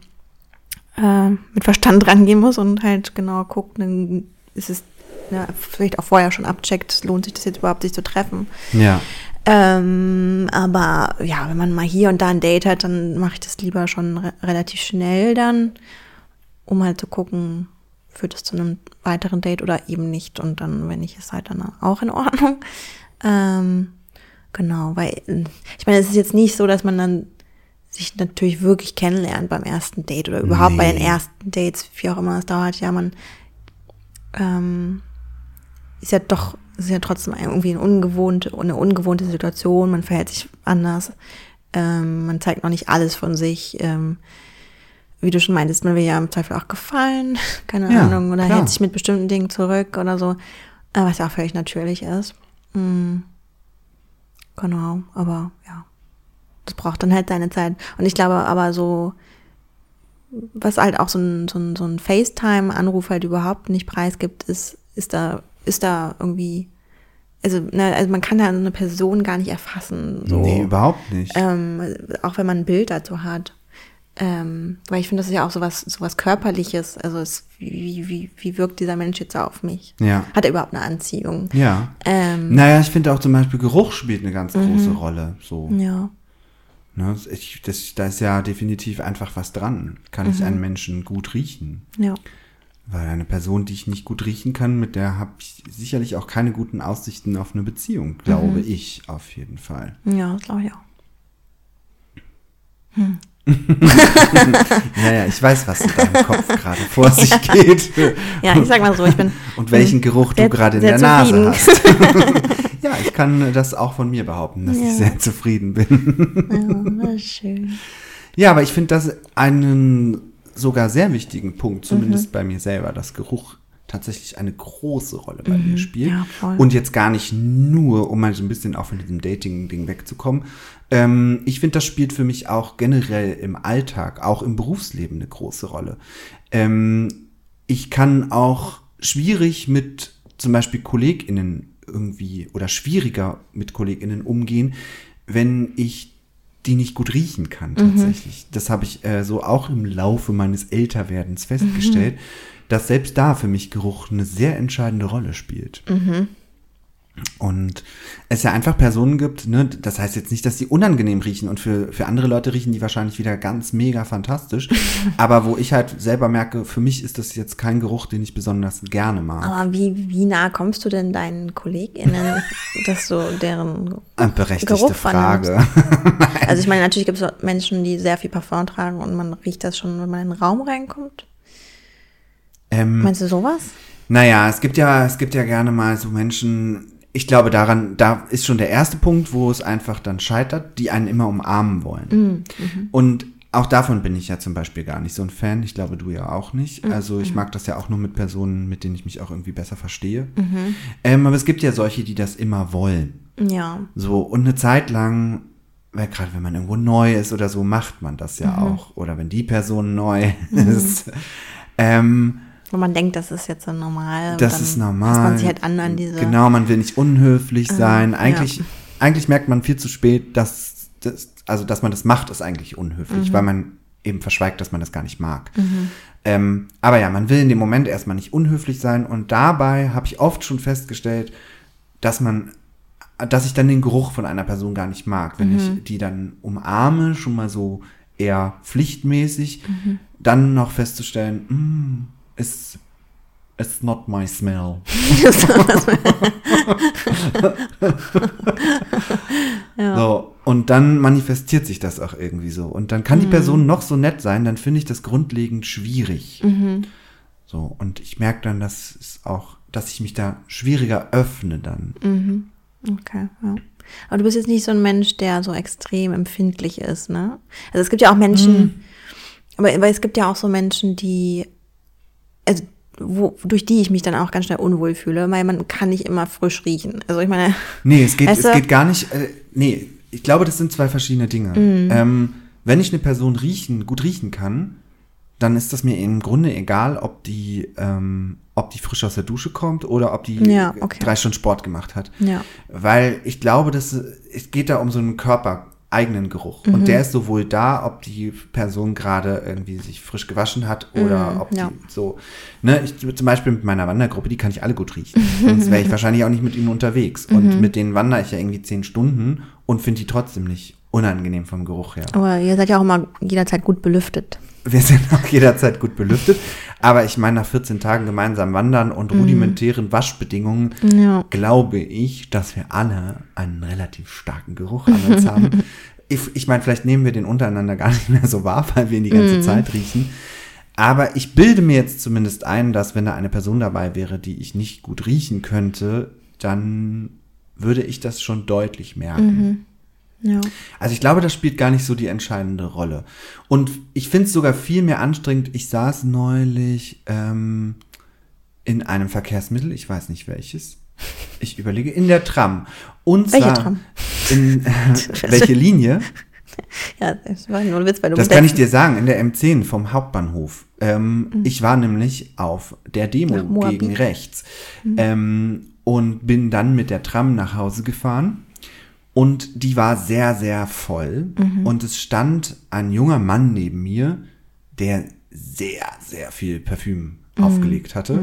äh, mit Verstand (laughs) rangehen muss und halt genau guckt, dann ist es ja, vielleicht auch vorher schon abcheckt, lohnt sich das jetzt überhaupt, sich zu treffen. Ja. Ähm, aber ja, wenn man mal hier und da ein Date hat, dann mache ich das lieber schon re relativ schnell dann, um halt zu gucken, führt es zu einem weiteren Date oder eben nicht. Und dann, wenn nicht, ist halt dann auch in Ordnung. (laughs) Ähm, genau, weil ich meine, es ist jetzt nicht so, dass man dann sich natürlich wirklich kennenlernt beim ersten Date oder überhaupt bei den Nee. ersten Dates, wie auch immer es dauert. Ja, man ähm, ist ja doch, ist ja trotzdem irgendwie eine ungewohnte, eine ungewohnte Situation, man verhält sich anders, ähm, man zeigt noch nicht alles von sich, ähm, wie du schon meintest, man will ja im Zweifel auch gefallen, (laughs) keine Ja, Ahnung, oder klar. hält sich mit bestimmten Dingen zurück oder so, äh, was ja auch völlig natürlich ist. Mm. Genau, aber ja, das braucht dann halt seine Zeit. Und ich glaube aber so, was halt auch so ein, so ein, so ein FaceTime-Anruf halt überhaupt nicht preisgibt, ist, ist da, ist da irgendwie also, ne, also man kann ja eine Person gar nicht erfassen. So. Nee, überhaupt nicht. Ähm, auch wenn man ein Bild dazu hat. Ähm, weil ich finde, das ist ja auch sowas, sowas Körperliches. Also es, wie, wie, wie wirkt dieser Mensch jetzt auf mich? Ja. Hat er überhaupt eine Anziehung? Ja. Ähm, Naja, ich finde auch zum Beispiel Geruch spielt eine ganz große Rolle. So. ja. Ne? Ich, das, da ist ja definitiv einfach was dran. Kann ich einen Menschen gut riechen? Ja. Weil eine Person, die ich nicht gut riechen kann, mit der habe ich sicherlich auch keine guten Aussichten auf eine Beziehung, glaube ich auf jeden Fall. Ja, das glaube ich auch. Ja, (laughs) ja, ich weiß, was in deinem Kopf gerade vor sich geht. Ja, ich sag mal so, ich bin. Und welchen Geruch du gerade in der Nase zufrieden. hast. (laughs) Ja, ich kann das auch von mir behaupten, dass Ja. ich sehr zufrieden bin. Ja, schön. Ja, aber ich finde das einen sogar sehr wichtigen Punkt, zumindest bei mir selber, dass Geruch tatsächlich eine große Rolle bei mir spielt. Ja, voll. Und jetzt gar nicht nur, um mal so ein bisschen auch von diesem Dating-Ding wegzukommen. Ähm, ich finde, das spielt für mich auch generell im Alltag, auch im Berufsleben eine große Rolle. Ähm, ich kann auch schwierig mit zum Beispiel KollegInnen irgendwie oder schwieriger mit KollegInnen umgehen, wenn ich die nicht gut riechen kann tatsächlich. Das habe ich äh, so auch im Laufe meines Älterwerdens festgestellt, dass selbst da für mich Geruch eine sehr entscheidende Rolle spielt. Und es ja einfach Personen gibt, ne, das heißt jetzt nicht, dass die unangenehm riechen und für, für andere Leute riechen die wahrscheinlich wieder ganz mega fantastisch. (laughs) aber wo ich halt selber merke, für mich ist das jetzt kein Geruch, den ich besonders gerne mag. Aber wie, wie nah kommst du denn deinen KollegInnen, (laughs) dass du deren Eine berechtigte Geruch Frage. (laughs) Also ich meine, natürlich gibt es Menschen, die sehr viel Parfum tragen und man riecht das schon, wenn man in den Raum reinkommt. ähm, Meinst du sowas? Naja, es gibt ja, es gibt ja gerne mal so Menschen, ich glaube daran, da ist schon der erste Punkt, wo es einfach dann scheitert, die einen immer umarmen wollen. Und auch davon bin ich ja zum Beispiel gar nicht so ein Fan. Ich glaube, du ja auch nicht. Also ich mag das ja auch nur mit Personen, mit denen ich mich auch irgendwie besser verstehe. Ähm, aber es gibt ja solche, die das immer wollen. Ja. So, und eine Zeit lang, weil gerade wenn man irgendwo neu ist oder so, macht man das ja auch. Oder wenn die Person neu (laughs) ist. Ähm, Wo man denkt, das ist jetzt so normal. das ist normal. Passt man sich halt an an diese. Genau, man will nicht unhöflich sein. Eigentlich, ja. eigentlich merkt man viel zu spät, dass, dass, also, dass man das macht, ist eigentlich unhöflich, weil man eben verschweigt, dass man das gar nicht mag. Ähm, aber ja, man will in dem Moment erstmal nicht unhöflich sein und dabei habe ich oft schon festgestellt, dass man, dass ich dann den Geruch von einer Person gar nicht mag, wenn ich die dann umarme, schon mal so eher pflichtmäßig, dann noch festzustellen, mm, it's, it's not my smell. (laughs) (laughs) So, und dann manifestiert sich das auch irgendwie so. Und dann kann die Person noch so nett sein, dann finde ich das grundlegend schwierig. So, und ich merke dann, dass es auch, dass ich mich da schwieriger öffne dann. Okay, ja. Aber du bist jetzt nicht so ein Mensch, der so extrem empfindlich ist, ne? Also es gibt ja auch Menschen, aber, aber es gibt ja auch so Menschen, die, also wo, durch die ich mich dann auch ganz schnell unwohl fühle, weil man kann nicht immer frisch riechen. Also ich meine, Nee, es geht, Weißt es geht gar nicht. Äh, nee, ich glaube, das sind zwei verschiedene Dinge. Mhm. Ähm, wenn ich eine Person riechen, gut riechen kann, dann ist das mir im Grunde egal, ob die, ähm, ob die frisch aus der Dusche kommt oder ob die Ja, okay. drei Stunden Sport gemacht hat. Ja. Weil ich glaube, dass es geht da um so einen körpereigenen Geruch. Mhm. Und der ist sowohl da, ob die Person gerade irgendwie sich frisch gewaschen hat oder ob Mhm, ja. die so, ne, ich zum Beispiel mit meiner Wandergruppe, die kann ich alle gut riechen. Sonst wäre ich (laughs) wahrscheinlich auch nicht mit ihnen unterwegs. Mhm. Und mit denen wandere ich ja irgendwie zehn Stunden und finde die trotzdem nicht unangenehm vom Geruch her. aber ihr seid ja auch immer jederzeit gut belüftet. Wir sind (laughs) auch jederzeit gut belüftet. Aber ich meine, nach 14 Tagen gemeinsam wandern und rudimentären Waschbedingungen Mhm. Ja. glaube ich, dass wir alle einen relativ starken Geruch an uns haben. (laughs) Ich, ich meine, vielleicht nehmen wir den untereinander gar nicht mehr so wahr, weil wir ihn die ganze Zeit riechen. Aber ich bilde mir jetzt zumindest ein, dass wenn da eine Person dabei wäre, die ich nicht gut riechen könnte, dann würde ich das schon deutlich merken. Ja. Also ich glaube, das spielt gar nicht so die entscheidende Rolle. Und ich finde es sogar viel mehr anstrengend. Ich saß neulich ähm, in einem Verkehrsmittel, ich weiß nicht welches. Ich überlege, in der Tram. Und Welche Tram? in (laughs) äh, welche Linie? ja, das war nur ein Witz, weil du Das kann ich dir sagen, in der M10 vom Hauptbahnhof. Ähm, Ich war nämlich auf der Demo Mhm. Gegen rechts Mhm. ähm, und bin dann mit der Tram nach Hause gefahren. Und die war sehr, sehr voll. Mhm. Und es stand ein junger Mann neben mir, der sehr, sehr viel Parfüm Mhm. aufgelegt hatte.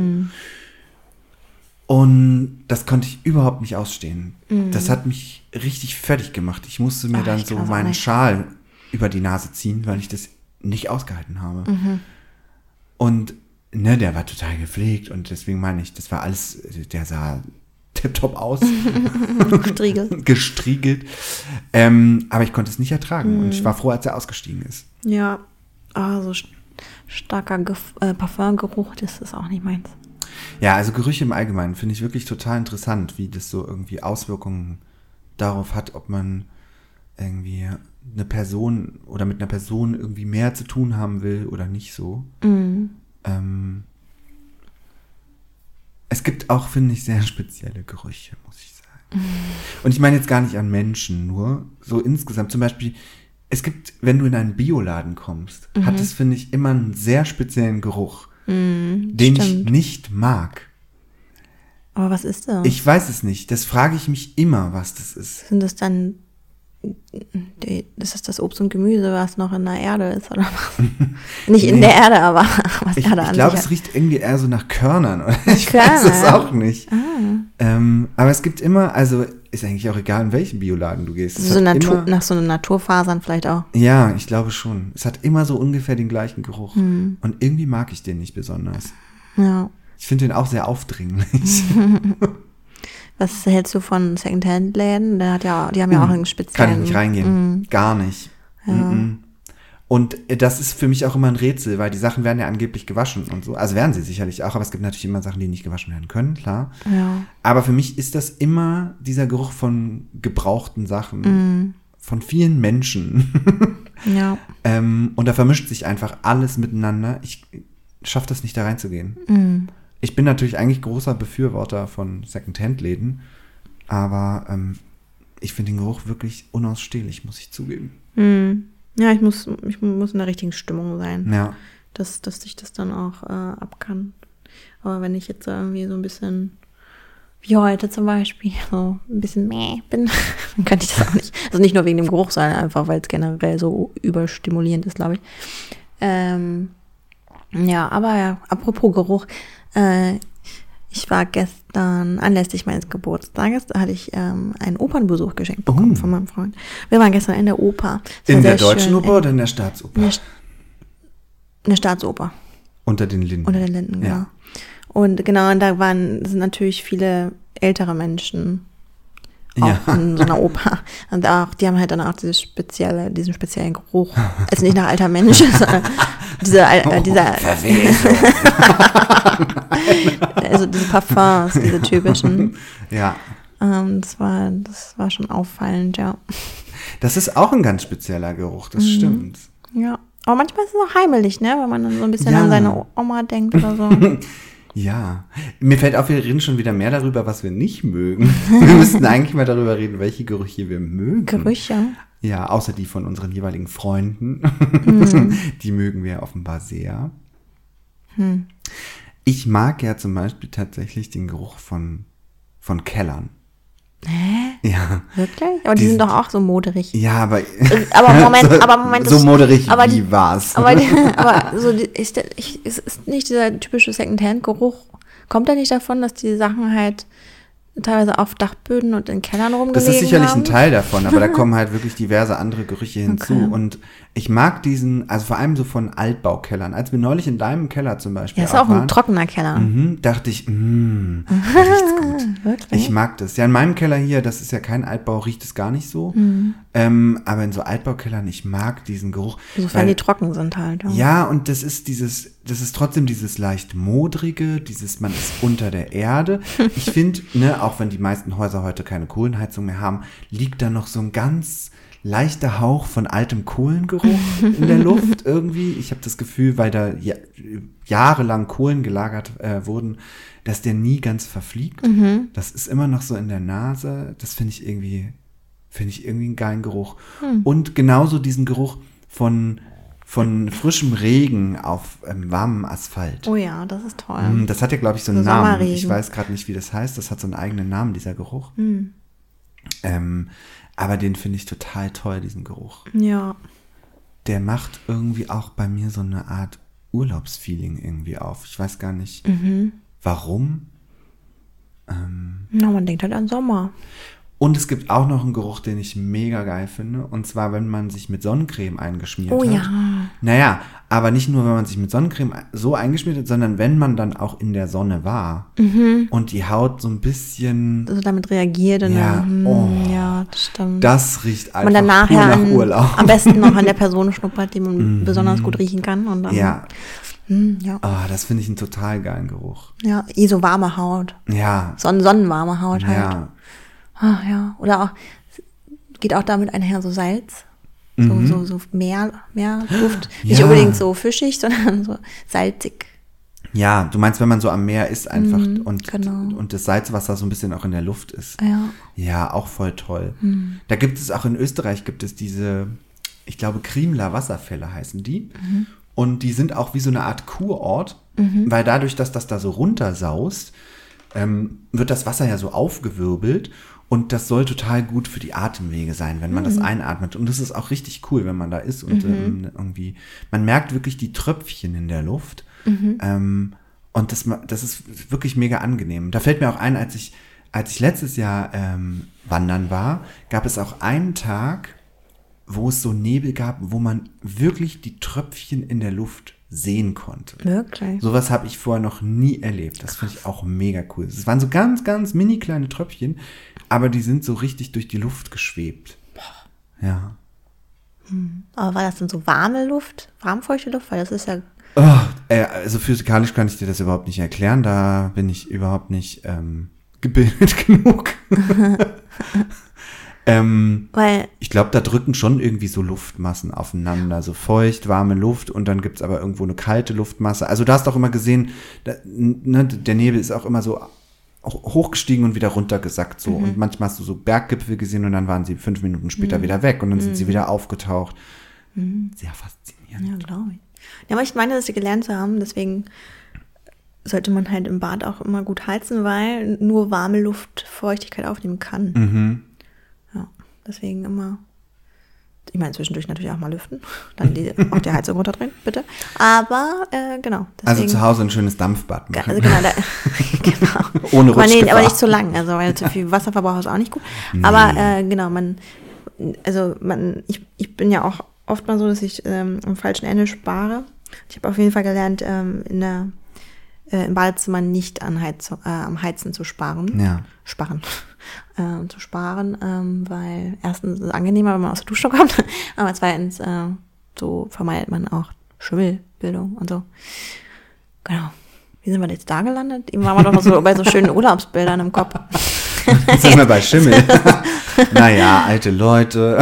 Und das konnte ich überhaupt nicht ausstehen. Das hat mich richtig fertig gemacht. Ich musste mir Ah, dann so meinen. Schal über die Nase ziehen, weil ich das nicht ausgehalten habe. Mhm. Und ne, der war total gepflegt und deswegen meine ich, das war alles, der sah tipptopp aus, (laughs) Striegel. (laughs) gestriegelt. Ähm, aber ich konnte es nicht ertragen und Mhm. ich war froh, als er ausgestiegen ist. Ja, so st- starker Gef äh, Parfumgeruch, das ist auch nicht meins. Ja, also Gerüche im Allgemeinen finde ich wirklich total interessant, wie das so irgendwie Auswirkungen darauf hat, ob man irgendwie eine Person oder mit einer Person irgendwie mehr zu tun haben will oder nicht so. Ähm, es gibt auch, finde ich, sehr spezielle Gerüche, muss ich sagen. (laughs) Und ich meine jetzt gar nicht an Menschen, nur so insgesamt. Zum Beispiel, es gibt, wenn du in einen Bioladen kommst, hat es, finde ich, immer einen sehr speziellen Geruch, den ich stimmt. nicht mag. Aber was ist das? Ich weiß es nicht. Das frage ich mich immer, was das ist. Sind das dann, das ist das Obst und Gemüse, was noch in der Erde ist, oder was? (laughs) Nicht in Nee. der Erde, aber (laughs) was Ich, Erde ich glaube, es riecht irgendwie eher so nach Körnern. Oder? (laughs) Ich Körner, weiß es auch nicht. Ähm, aber es gibt immer, also ist eigentlich auch egal, in welchen Bioladen du gehst. So Natur, immer, nach so einer Naturfasern vielleicht auch. ja, ich glaube schon. Es hat immer so ungefähr den gleichen Geruch. Hm. Und irgendwie mag ich den nicht besonders. Ja. Ich finde den auch sehr aufdringlich. (laughs) (laughs) Was hältst du von Secondhand-Läden? Der hat ja, die haben ja auch einen speziellen. Kann ich nicht reingehen. Gar nicht. Mhm. Und das ist für mich auch immer ein Rätsel, weil die Sachen werden ja angeblich gewaschen und so. Also werden sie sicherlich auch, aber es gibt natürlich immer Sachen, die nicht gewaschen werden können, klar. Ja. Aber für mich ist das immer dieser Geruch von gebrauchten Sachen. Mhm. Von vielen Menschen. (laughs) Ja. ähm, und da vermischt sich einfach alles miteinander. Ich schaffe das nicht, da reinzugehen. Mhm. Ich bin natürlich eigentlich großer Befürworter von Secondhand-Läden, aber ähm, ich finde den Geruch wirklich unausstehlich, muss ich zugeben. Mhm. Ja, ich muss, ich muss in der richtigen Stimmung sein, Ja. dass, dass ich das dann auch äh, ab kann. Aber wenn ich jetzt irgendwie so ein bisschen, wie heute zum Beispiel, (laughs) so ein bisschen meh bin, (laughs) dann könnte ich das auch nicht. Also nicht nur wegen dem Geruch, sondern einfach, weil es generell so überstimulierend ist, glaube ich. Ähm, ja, aber ja, apropos Geruch, äh, ich war gestern anlässlich meines Geburtstages, da hatte ich ähm, einen Opernbesuch geschenkt bekommen Oh. von meinem Freund. Wir waren gestern in der Oper. War In der deutschen schön. Oper oder in der Staatsoper? In der, in der Staatsoper. Unter den Linden. Unter den Linden, genau. Ja. Und genau, und da waren, sind natürlich viele ältere Menschen auch Ja. in so einer Oper. Und auch, die haben halt dann auch dieses spezielle, diesen speziellen Geruch. Also nicht nach alter Mensch, (laughs) sondern dieser, äh, dieser, Verwesung. (laughs) also diese Parfums, diese typischen. ja. Ähm, das war, das war schon auffallend, ja. Das ist auch ein ganz spezieller Geruch, Mhm. das stimmt. Ja. Aber manchmal ist es auch heimelig, ne? Wenn man dann so ein bisschen Ja. an seine Oma denkt oder so. (laughs) Ja. Mir fällt auf, wir reden schon wieder mehr darüber, was wir nicht mögen. (laughs) Wir müssten eigentlich mal darüber reden, welche Gerüche wir mögen. Gerüche. Ja, außer die von unseren jeweiligen Freunden. Mhm. (laughs) Die mögen wir offenbar sehr. Hm. Ich mag ja zum Beispiel tatsächlich den Geruch von, von Kellern. Hä? Ja. Wirklich? Aber die, Die sind doch auch so moderig. Ja, aber. Aber Moment, (laughs) so, aber Moment. So moderig aber wie die- war's. Aber, (laughs) aber so die, ist, der- ich, es ist nicht dieser typische Secondhand-Geruch. Kommt er nicht davon, dass die Sachen halt teilweise auf Dachböden und in Kellern rumgelegen Das ist sicherlich haben? ein Teil davon, aber da (laughs) kommen halt wirklich diverse andere Gerüche hinzu. Okay. Und ich mag diesen, also vor allem so von Altbaukellern. Als wir neulich in deinem Keller zum Beispiel Ja, ist auch ein waren, trockener Keller. mhm, dachte ich, mh, (laughs) da riecht's gut. Wirklich? Ich mag das. Ja, in meinem Keller hier, das ist ja kein Altbau, riecht es gar nicht so. Mhm. Ähm, aber in so Altbaukellern, ich mag diesen Geruch. Sofern weil- die trocken sind halt. ja, und das ist dieses, das ist trotzdem dieses leicht modrige, dieses, man ist unter der Erde. Ich finde, (laughs) ne, auch wenn die meisten Häuser heute keine Kohlenheizung mehr haben, liegt da noch so ein ganz leichter Hauch von altem Kohlengeruch in der Luft (laughs) irgendwie. Ich habe das Gefühl, weil da ja, jahrelang Kohlen gelagert äh, wurden, dass der nie ganz verfliegt. Das ist immer noch so in der Nase. Das finde ich irgendwie, Finde ich irgendwie einen geilen Geruch. Hm. Und genauso diesen Geruch von, von frischem Regen auf ähm, warmem Asphalt. Oh ja, das ist toll. Mm, Das hat ja, glaube ich, so einen So Namen. Ich weiß gerade nicht, wie das heißt. Das hat so einen eigenen Namen, dieser Geruch. Hm. Ähm, aber den finde ich total toll, diesen Geruch. Ja. Der macht irgendwie auch bei mir so eine Art Urlaubsfeeling irgendwie auf. Ich weiß gar nicht, Mhm. warum. Na, man denkt halt an Sommer. Und es gibt auch noch einen Geruch, den ich mega geil finde. Und zwar, wenn man sich mit Sonnencreme eingeschmiert Oh hat. ja. Naja, aber nicht nur, wenn man sich mit Sonnencreme so eingeschmiert hat, sondern wenn man dann auch in der Sonne war Mhm. und die Haut so ein bisschen, Also damit reagiert und Ja, dann, hm, oh. ja, das stimmt. das riecht einfach man dann nachher nach Urlaub. am besten noch an der (laughs) Person schnuppert, die man besonders gut riechen kann. Und dann, Ja, Hm, ja. ah, das finde ich einen total geilen Geruch. ja, eh so warme Haut. Ja, Sonnen sonnenwarme Haut halt. ja. Ah, ja. Oder auch, geht auch damit einher so Salz. So, Mhm. so, so Meer, Meerduft. (gasps) Nicht Ja. unbedingt so fischig, (laughs) sondern so salzig. Ja, du meinst, wenn man so am Meer ist einfach Mhm, und, genau. und das Salzwasser so ein bisschen auch in der Luft ist. Ja. Ja, auch voll toll. Mhm. Da gibt es auch in Österreich gibt es diese, ich glaube, Kriemler Wasserfälle heißen die. Mhm. Und die sind auch wie so eine Art Kurort, weil dadurch, dass das da so runtersaust, ähm, wird das Wasser ja so aufgewirbelt und das soll total gut für die Atemwege sein, wenn man das einatmet. Und das ist auch richtig cool, wenn man da ist und ähm, irgendwie, man merkt wirklich die Tröpfchen in der Luft. Ähm, und das, das ist wirklich mega angenehm. Da fällt mir auch ein, als ich, als ich letztes Jahr ähm, wandern war, gab es auch einen Tag, wo es so Nebel gab, wo man wirklich die Tröpfchen in der Luft sehen konnte. Wirklich. Sowas habe ich vorher noch nie erlebt. Das finde ich auch mega cool. Es waren so ganz, ganz mini kleine Tröpfchen, aber die sind so richtig durch die Luft geschwebt. Ja. Aber war das denn so warme Luft? Warmfeuchte Luft? Weil das ist ja. Oh, äh, also physikalisch kann ich dir das überhaupt nicht erklären. Da bin ich überhaupt nicht ähm, gebildet (laughs) genug. (laughs) ähm, Weil, ich glaube, da drücken schon irgendwie so Luftmassen aufeinander. So feucht, warme Luft und dann gibt's aber irgendwo eine kalte Luftmasse. Also du hast auch immer gesehen, da, ne, der Nebel ist auch immer so hochgestiegen und wieder runtergesackt so. Und manchmal hast du so Berggipfel gesehen und dann waren sie fünf Minuten später wieder weg und dann sind sie wieder aufgetaucht. Sehr faszinierend. ja, glaube ich. Ja, aber ich meine, dass sie gelernt zu haben, deswegen sollte man halt im Bad auch immer gut heizen, weil nur warme Luft Feuchtigkeit aufnehmen kann. Mhm. Ja, deswegen immer. Ich meine, zwischendurch natürlich auch mal lüften. Dann die, auch die Heizung runterdrehen, bitte. Aber, äh, genau. Also deswegen- zu Hause ein schönes Dampfbad machen. Also genau, da, (laughs) genau. Ohne aber, nee, Rutschgefahr. aber nicht zu lang, also weil zu viel (laughs) Wasserverbrauch ist auch nicht gut. Aber äh, genau, man, also man, ich, ich bin ja auch oft mal so, dass ich ähm, am falschen Ende spare. Ich habe auf jeden Fall gelernt, ähm, in der, äh, im Badezimmer nicht an Heizung, äh, am Heizen zu sparen. Ja. Sparen. (laughs) Äh, zu sparen, ähm, weil erstens ist es angenehmer, wenn man aus der Dusche kommt, (laughs) aber zweitens, äh, so vermeidet man auch Schimmelbildung und so. Genau. Wie sind wir jetzt da gelandet? Eben waren wir doch noch so bei so schönen (laughs) Urlaubsbildern im Kopf. Jetzt sind wir bei Schimmel. naja, alte Leute.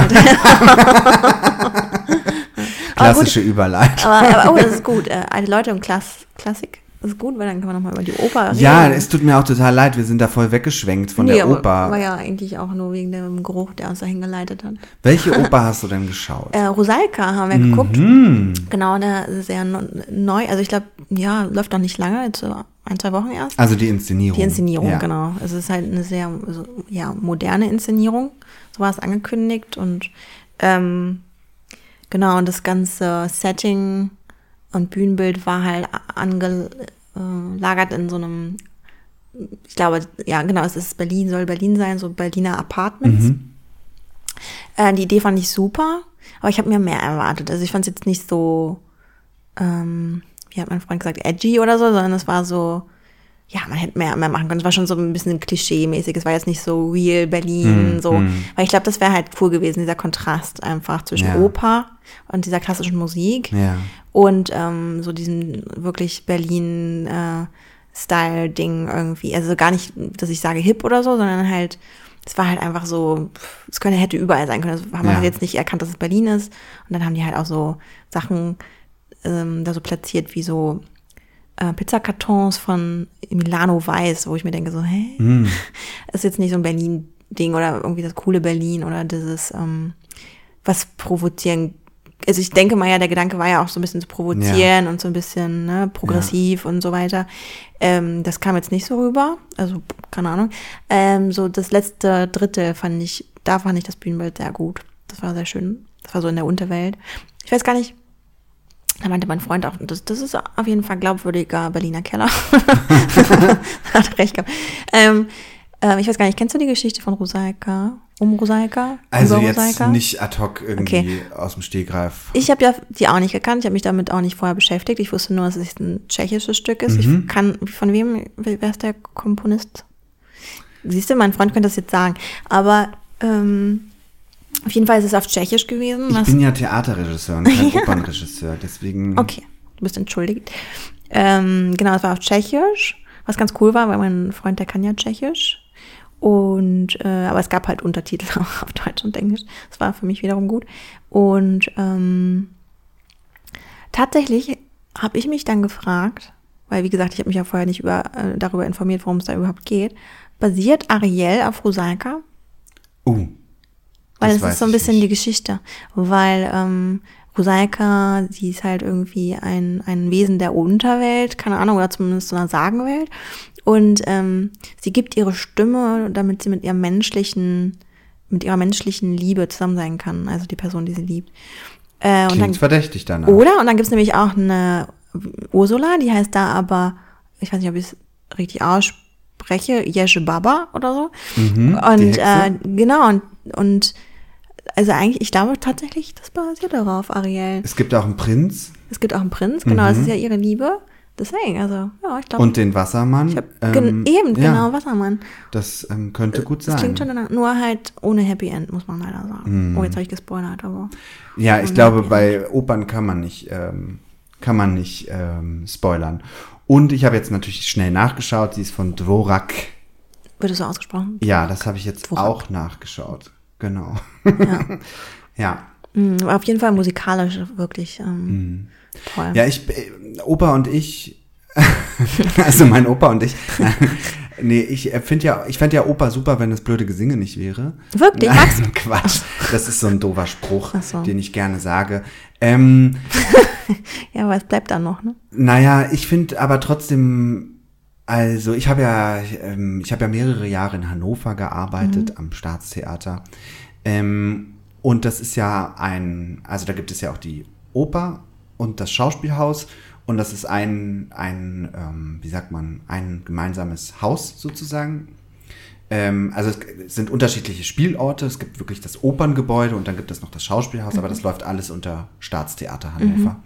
Klassische Überleitung. Aber, aber oh, das ist gut. Äh, alte Leute und Klass, Klassik. Das ist gut, weil dann kann man nochmal über die Oper reden. Ja, es tut mir auch total leid, wir sind da voll weggeschwenkt von Nee, der Oper. War ja eigentlich auch nur wegen dem Geruch, der uns dahin geleitet hat. Welche (laughs) Oper hast du denn geschaut? Äh, Rosalka haben wir geguckt. Hm. Genau, eine sehr neu. Also ich glaube, ja, läuft noch nicht lange, jetzt ein, zwei Wochen erst. Also die Inszenierung. Die Inszenierung, ja. genau. Es ist halt eine sehr so, ja, moderne Inszenierung. So war es angekündigt und ähm, genau, und das ganze Setting und Bühnenbild war halt angelagert in so einem, ich glaube, ja, genau, es ist Berlin, soll Berlin sein, so Berliner Apartments. Mhm. Äh, die Idee fand ich super, aber ich habe mir mehr erwartet. Also ich fand es jetzt nicht so, ähm, wie hat mein Freund gesagt, edgy oder so, sondern es war so, ja, man hätte mehr, mehr machen können. Es war schon so ein bisschen klischee-mäßig. Es war jetzt nicht so real Berlin, Hm, so. hm. Weil ich glaube, das wäre halt cool gewesen, dieser Kontrast einfach zwischen Ja. Oper und dieser klassischen Musik Ja. und ähm, so diesen wirklich Berlin äh, Style-Ding irgendwie. Also gar nicht, dass ich sage hip oder so, sondern halt, es war halt einfach so, es könnte, hätte überall sein können. Das haben wir Ja. halt jetzt nicht erkannt, dass es Berlin ist. Und dann haben die halt auch so Sachen ähm, da so platziert wie so äh, Pizzakartons von Milano Weiß, wo ich mir denke so, hä? Hm. (laughs) ist jetzt nicht so ein Berlin Ding oder irgendwie das coole Berlin oder dieses, ähm, was provozieren. Also ich denke mal ja, der Gedanke war ja auch so ein bisschen zu provozieren und so ein bisschen ne, progressiv und so weiter. Ähm, das kam jetzt nicht so rüber, also keine Ahnung. Ähm, so das letzte Drittel fand ich, da fand ich das Bühnenbild sehr gut. Das war sehr schön. Das war so in der Unterwelt. Ich weiß gar nicht, da meinte mein Freund auch, das, das ist auf jeden Fall glaubwürdiger Berliner Keller. (laughs) Hat recht gehabt. Ähm, ähm, ich weiß gar nicht, kennst du die Geschichte von Rosaika? Um Rosaika? Also jetzt Rosaika? nicht ad hoc irgendwie Okay. aus dem Stegreif. Ich habe ja die auch nicht gekannt. Ich habe mich damit auch nicht vorher beschäftigt. Ich wusste nur, dass es ein tschechisches Stück ist. Mhm. Ich kann, von wem, wer ist der Komponist? Siehst du, mein Freund könnte das jetzt sagen. Aber ähm, auf jeden Fall ist es auf Tschechisch gewesen. Ich bin ja Theaterregisseur und kein (laughs) Opernregisseur, deswegen. Okay, du bist entschuldigt. Ähm, genau, es war auf Tschechisch, was ganz cool war, weil mein Freund, der kann ja Tschechisch. Und, äh, aber es gab halt Untertitel (laughs) auch auf Deutsch und Englisch. Das war für mich wiederum gut. Und ähm, tatsächlich habe ich mich dann gefragt, weil wie gesagt, ich habe mich ja vorher nicht über, äh, darüber informiert, worum es da überhaupt geht. Basiert Ariel auf Rosalka? Uh, Weil Das weiß ist so ein bisschen nicht. die Geschichte. Weil ähm, Rosalka, sie ist halt irgendwie ein, ein Wesen der Unterwelt, keine Ahnung, oder zumindest so einer Sagenwelt. Und ähm, sie gibt ihre Stimme, damit sie mit ihrem menschlichen, mit ihrer menschlichen Liebe zusammen sein kann, also die Person, die sie liebt. Äh, und dann, verdächtig danach. oder? Und dann gibt's nämlich auch eine Ursula, die heißt da aber, ich weiß nicht, ob ich es richtig ausspreche, Jesche Baba oder so. Mhm, und äh, genau, und, und also eigentlich, ich glaube tatsächlich, das basiert darauf, Ariel. Es gibt auch einen Prinz Es gibt auch einen Prinz, genau, das ist ja ihre Liebe. Deswegen, also, ja, ich glaube. Mhm. und den Wassermann. ich hab, Ähm, eben, ja, genau, Wassermann. Das ähm, könnte gut sein. Das klingt schon danach, nur halt ohne Happy End, muss man leider Mhm. sagen. Oh, jetzt habe ich gespoilert, aber. Ja, ich glaube, Happy bei Opern kann man nicht, ähm, kann man nicht ähm, spoilern. Und ich habe jetzt natürlich schnell nachgeschaut, sie ist von Dvorak. Wird es so ausgesprochen? Ja, das habe ich jetzt Dvorak. auch nachgeschaut. Genau. Ja. (laughs) ja. Mhm, auf jeden Fall musikalisch wirklich ähm, toll. Mhm. Ja, ich, äh, Opa und ich, (laughs) also mein Opa und ich, (laughs) nee, ich finde ja, ich fände ja Opa super, wenn das blöde Gesinge nicht wäre. Wirklich? Nein, Magst du? Quatsch. Das ist so ein doofer Spruch, so. den ich gerne sage. Ähm, Ja, aber es bleibt dann noch, ne? Naja, ich finde aber trotzdem, also ich habe ja, ähm, ich habe ja mehrere Jahre in Hannover gearbeitet am Staatstheater. Ähm, und das ist ja ein, also da gibt es ja auch die Oper und das Schauspielhaus. Und das ist ein, ein ähm, wie sagt man, ein gemeinsames Haus sozusagen. Ähm, also es sind unterschiedliche Spielorte. Es gibt wirklich das Operngebäude und dann gibt es noch das Schauspielhaus, aber das läuft alles unter Staatstheater Hannover.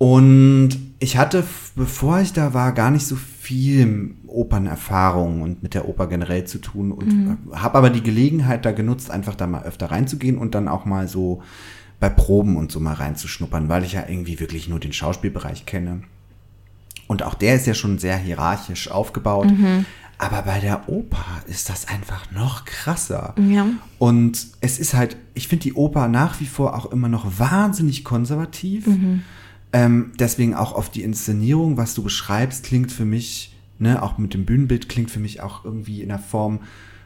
Und ich hatte, bevor ich da war, gar nicht so viel Opernerfahrung und mit der Oper generell zu tun und habe aber die Gelegenheit da genutzt, einfach da mal öfter reinzugehen und dann auch mal so bei Proben und so mal reinzuschnuppern, weil ich ja irgendwie wirklich nur den Schauspielbereich kenne. Und auch der ist ja schon sehr hierarchisch aufgebaut. Aber bei der Oper ist das einfach noch krasser. Ja. Und es ist halt, ich finde die Oper nach wie vor auch immer noch wahnsinnig konservativ. Ähm, deswegen auch auf die Inszenierung, was du beschreibst, klingt für mich, ne, auch mit dem Bühnenbild klingt für mich auch irgendwie in der Form,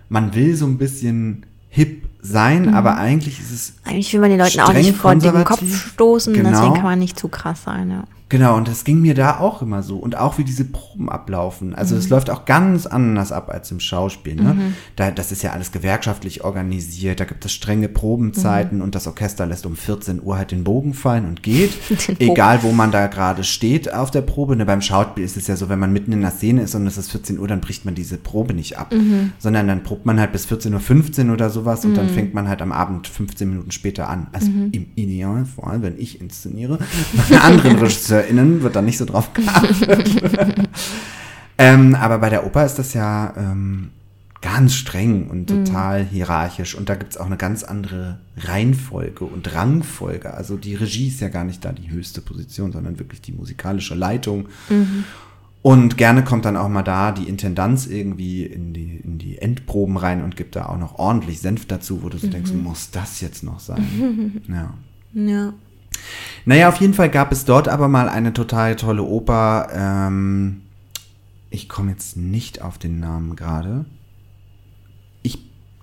man will so ein bisschen hip sein, aber eigentlich ist es Eigentlich will man den Leuten auch nicht vor den Kopf stoßen, Genau. deswegen kann man nicht zu krass sein, ja. Genau, und das ging mir da auch immer so. Und auch wie diese Proben ablaufen. Also es läuft auch ganz anders ab als im Schauspiel. Ne? Da, das ist ja alles gewerkschaftlich organisiert. Da gibt es strenge Probenzeiten und das Orchester lässt um 14 Uhr halt den Bogen fallen und geht. (laughs) Egal, wo man da gerade steht auf der Probe. Ne? Beim Schauspiel ist es ja so, wenn man mitten in der Szene ist und es ist 14 Uhr, dann bricht man diese Probe nicht ab. Sondern dann probt man halt bis 14.15 Uhr oder sowas und dann fängt man halt am Abend 15 Minuten später an. Also im Idealfall, wenn ich inszeniere. (laughs) Bei anderen (laughs) RegisseurInnen wird da nicht so drauf geachtet. (laughs) ähm, aber bei der Oper ist das ja ähm, ganz streng und total hierarchisch. Und da gibt's auch eine ganz andere Reihenfolge und Rangfolge. Also die Regie ist ja gar nicht da die höchste Position, sondern wirklich die musikalische Leitung. Und gerne kommt dann auch mal da die Intendanz irgendwie in die, in die Endproben rein und gibt da auch noch ordentlich Senf dazu, wo du so denkst, muss das jetzt noch sein? (laughs) ja. Ja. Naja, auf jeden Fall gab es dort aber mal eine total tolle Oper. Ähm, ich komme jetzt nicht auf den Namen gerade. Ich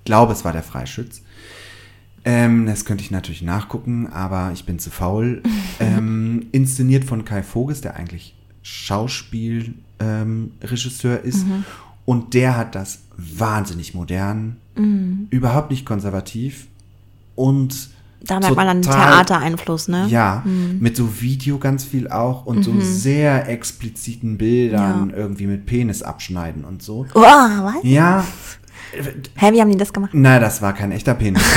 glaube, es war der Freischütz. Ähm, das könnte ich natürlich nachgucken, aber ich bin zu faul. (laughs) ähm, inszeniert von Kai Voges, der eigentlich Schauspielregisseur ähm, ist. Und der hat das wahnsinnig modern, überhaupt nicht konservativ und Da merkt man dann Theatereinfluss, ne? ja, mit so Video ganz viel auch und so sehr expliziten Bildern irgendwie mit Penis abschneiden und so. Oh, was? Ja, Hä, wie haben die das gemacht? na, das war kein echter Penis. (laughs)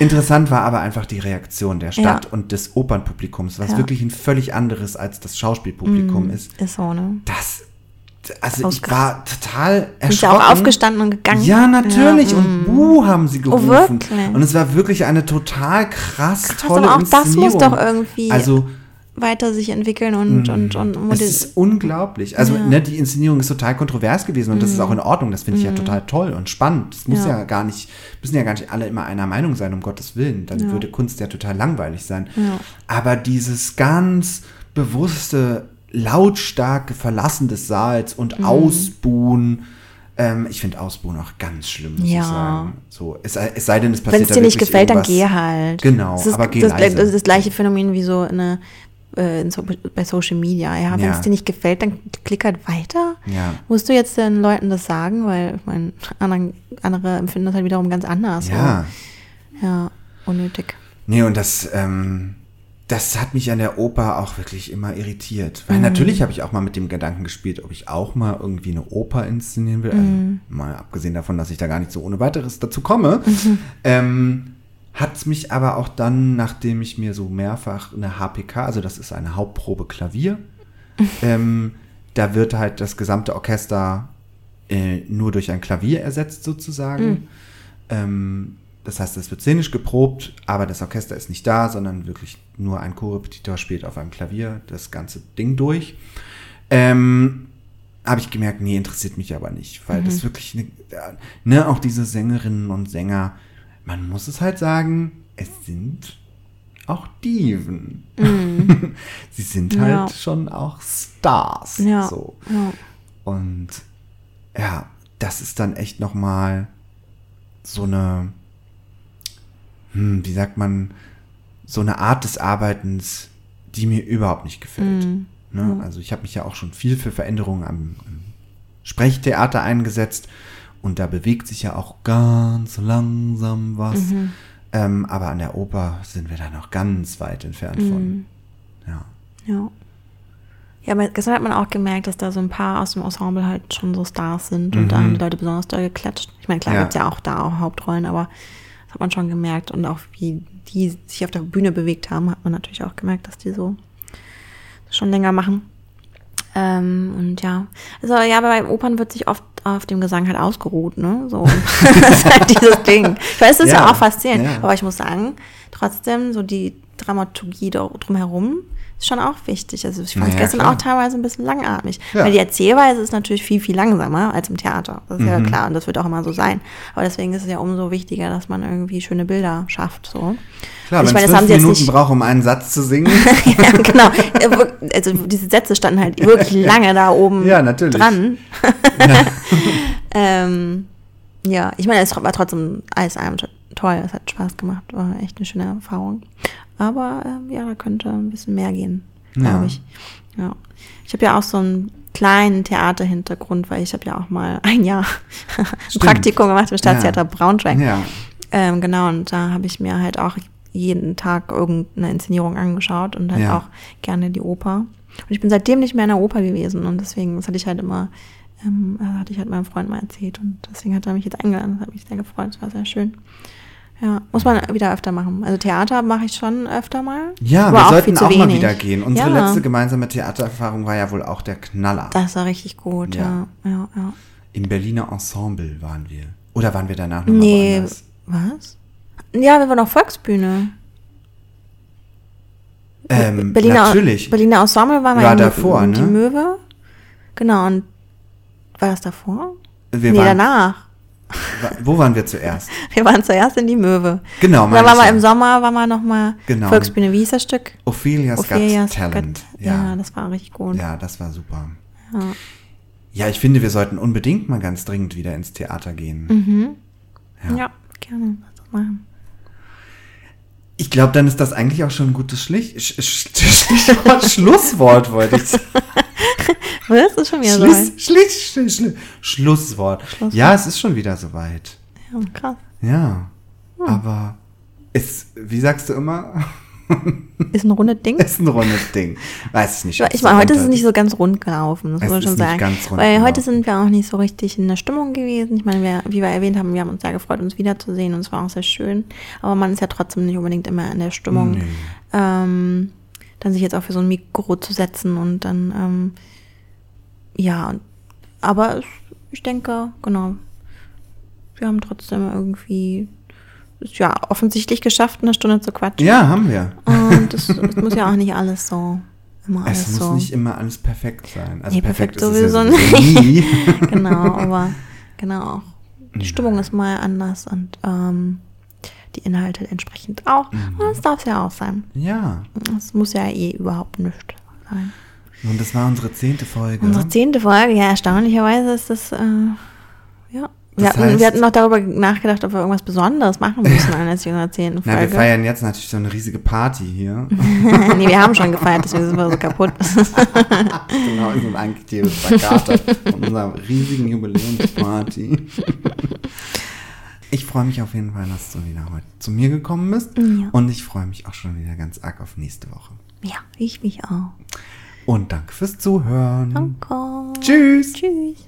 Interessant war aber einfach die Reaktion der Stadt Ja. und des Opernpublikums, was Ja. wirklich ein völlig anderes als das Schauspielpublikum ist. Ist so, ne? Das, also ich war total Sind erschrocken. sie auch aufgestanden und gegangen? Ja, natürlich. Ja, und Buh haben sie gerufen. wirklich? Und es war wirklich eine total krass, Krass, tolle aber auch das muss doch irgendwie Also weiter sich entwickeln und, und, und es ist unglaublich. Also Ja. ne, die Inszenierung ist total kontrovers gewesen und das ist auch in Ordnung. Das finde ich ja total toll und spannend. Das muss ja. Ja. gar nicht, müssen ja gar nicht alle immer einer Meinung sein, um Gottes Willen. Dann würde Kunst ja total langweilig sein. Aber dieses ganz bewusste, lautstarke Verlassen des Saals und Mhm. Ausbuhen, ähm, ich finde Ausbuhen auch ganz schlimm, muss ich Ja. sagen. So, es, sei- es sei denn, es Wenn passiert es da dir nicht gefällt, dann geh halt. Genau, das ist, aber geh das, leise. das ist das gleiche Phänomen wie so eine, äh, so, bei Social Media. Ja, wenn Ja. es dir nicht gefällt, dann klick halt weiter. Ja. Musst du jetzt den Leuten das sagen, weil ich meine, anderen, andere empfinden das halt wiederum ganz anders. Ja. Ja, unnötig. Nee, und das, ähm, das hat mich an der Oper auch wirklich immer irritiert. Mhm. Weil natürlich habe ich auch mal mit dem Gedanken gespielt, ob ich auch mal irgendwie eine Oper inszenieren will. Mhm. Also, mal abgesehen davon, dass ich da gar nicht so ohne weiteres dazu komme. Ähm, hat es mich aber auch dann, nachdem ich mir so mehrfach eine HPK, also das ist eine Hauptprobe Klavier, (laughs) ähm, da wird halt das gesamte Orchester äh, nur durch ein Klavier ersetzt sozusagen. Ähm, das heißt, es wird szenisch geprobt, aber das Orchester ist nicht da, sondern wirklich nur ein Chorrepetitor spielt auf einem Klavier das ganze Ding durch. Ähm, habe ich gemerkt, nee, interessiert mich aber nicht, weil das wirklich, ne, ja, ne, auch diese Sängerinnen und Sänger, man muss es halt sagen, es sind auch Diven. (laughs) Sie sind halt Ja. schon auch Stars. Ja. So. ja. Und ja, das ist dann echt nochmal so eine, hm, wie sagt man, so eine Art des Arbeitens, die mir überhaupt nicht gefällt. Ne? Also ich habe mich ja auch schon viel für Veränderungen am, am Sprechtheater eingesetzt und da bewegt sich ja auch ganz langsam was. Ähm, aber an der Oper sind wir da noch ganz weit entfernt von. Ja. Ja. Ja, aber gestern hat man auch gemerkt, dass da so ein paar aus dem Ensemble halt schon so Stars sind und da haben die Leute besonders doll geklatscht. Ich meine, klar Mhm. Ja. gibt's ja auch da auch Hauptrollen, aber das hat man schon gemerkt und auch wie die sich auf der Bühne bewegt haben, hat man natürlich auch gemerkt, dass die so schon länger machen. Ähm, und ja, also ja, bei Opern wird sich oft auf dem Gesang halt ausgeruht, ne? So. (laughs) das ist halt dieses Ding. Ich weiß, das ist ja, Ja, auch faszinierend, ja. aber ich muss sagen, trotzdem, so die Dramaturgie drumherum ist schon auch wichtig. Also ich fand Na ja, gestern klar. auch teilweise ein bisschen langatmig. Ja. Weil die Erzählweise ist natürlich viel, viel langsamer als im Theater. Das ist ja Mhm. klar und das wird auch immer so sein. Aber deswegen ist es ja umso wichtiger, dass man irgendwie schöne Bilder schafft. So. Klar, Also ich es meine, das haben fünf sie jetzt Minuten nicht- braucht, um einen Satz zu singen. (laughs) ja, genau. Ja, wir- Also diese Sätze standen halt wirklich (laughs) lange da oben Ja, natürlich. dran. (laughs) ähm, ja, ich meine, es war trotzdem alles einem toll. Es hat Spaß gemacht. War echt eine schöne Erfahrung. Aber ähm, ja, da könnte ein bisschen mehr gehen, glaube Ja. ich. Ja. Ich habe ja auch so einen kleinen Theaterhintergrund, weil ich habe ja auch mal (laughs) ein Jahr ein. Praktikum gemacht im Staatstheater Ja. Braunschweig. ja. Ähm, genau, und da habe ich mir halt auch jeden Tag irgendeine Inszenierung angeschaut und halt Ja. auch gerne die Oper. Und ich bin seitdem nicht mehr in der Oper gewesen und deswegen, das hatte ich halt immer, ähm, äh, hatte ich halt meinem Freund mal erzählt und deswegen hat er mich jetzt eingeladen, das hat mich sehr gefreut, das war sehr schön. Ja, muss man wieder öfter machen. Also Theater mache ich schon öfter mal. Ja, aber wir auch sollten auch mal wenig. wieder gehen. Unsere ja, letzte gemeinsame Theatererfahrung war ja wohl auch der Knaller. Das war richtig gut, ja. Ja. Ja, ja. Im Berliner Ensemble waren wir. Oder waren wir danach nochmal Nee, woanders? was? Ja, wir waren auf Volksbühne. Ähm, Berliner, natürlich. Berliner Ensemble waren wir War in davor, in die ne? Möwe. Genau, und war das davor? wir nee, waren, danach. Wo waren wir zuerst? Wir waren zuerst in die Möwe. Genau, Dann meine waren wir ja. im Sommer, waren wir nochmal Genau. Volksbühne. Wie hieß das Stück? Ophelia's, Ophelia's Got Talent. Got- Ja. Ja. das war richtig gut. ja, das war super. Ja. Ja, ich finde, wir sollten unbedingt mal ganz dringend wieder ins Theater gehen. Mhm. Ja. Gerne. Machen. Ich glaube, dann ist das eigentlich auch schon ein gutes Schlich Sch Sch Stichwort (laughs) Schlusswort, wollte ich sagen. (laughs) Was? Ist schon wieder Schluss, weit? Schlicht, Schlicht, Schlicht, Schlusswort. Schlusswort. Ja, es ist schon wieder soweit. Ja, krass. Ja, Hm. aber es, wie sagst du immer, Ist ein rundes Ding. (laughs) ist ein rundes Ding. Weiß ich nicht. Ich meine, heute ist es nicht so ganz rund gelaufen, das Es muss ich schon sagen. ganz rund Weil heute sind wir auch nicht so richtig in der Stimmung gewesen. Ich meine, wir, wie wir erwähnt haben, wir haben uns sehr gefreut, uns wiederzusehen und es war auch sehr schön. Aber man ist ja trotzdem nicht unbedingt immer in der Stimmung, Nee. ähm, dann sich jetzt auch für so ein Mikro zu setzen und dann, ähm, ja, aber es, ich denke, genau, wir haben trotzdem irgendwie, ja, offensichtlich geschafft, eine Stunde zu quatschen. Ja, haben wir. Und es, (laughs) es muss ja auch nicht alles so, immer alles Es muss so. nicht immer alles perfekt sein. Also Nee, perfekt ist es sowieso ja nicht. nie. (laughs) (laughs) genau, aber genau auch. Die Stimmung ist mal anders und ähm, die Inhalte entsprechend auch. Mhm. Und das darf es ja auch sein. ja. Es muss ja eh überhaupt nichts sein. Und das war unsere zehnte Folge. Unsere zehnte Folge, ja, erstaunlicherweise ist das, äh, ja. Wir Das hatten, heißt- wir hatten noch darüber nachgedacht, ob wir irgendwas Besonderes machen (laughs) müssen an der unserer zehnten Na, wir Folge. feiern jetzt natürlich so eine riesige Party hier. (laughs) nee, wir haben schon gefeiert, deswegen sind wir so kaputt. (laughs) genau, so ein angeklebtes Plakat von unserer riesigen Jubiläumsparty. Ich freue mich auf jeden Fall, dass du wieder heute zu mir gekommen bist. Ja. Und ich freue mich auch schon wieder ganz arg auf nächste Woche. ja, ich mich auch. Und danke fürs Zuhören. Danke. Tschüss. Tschüss.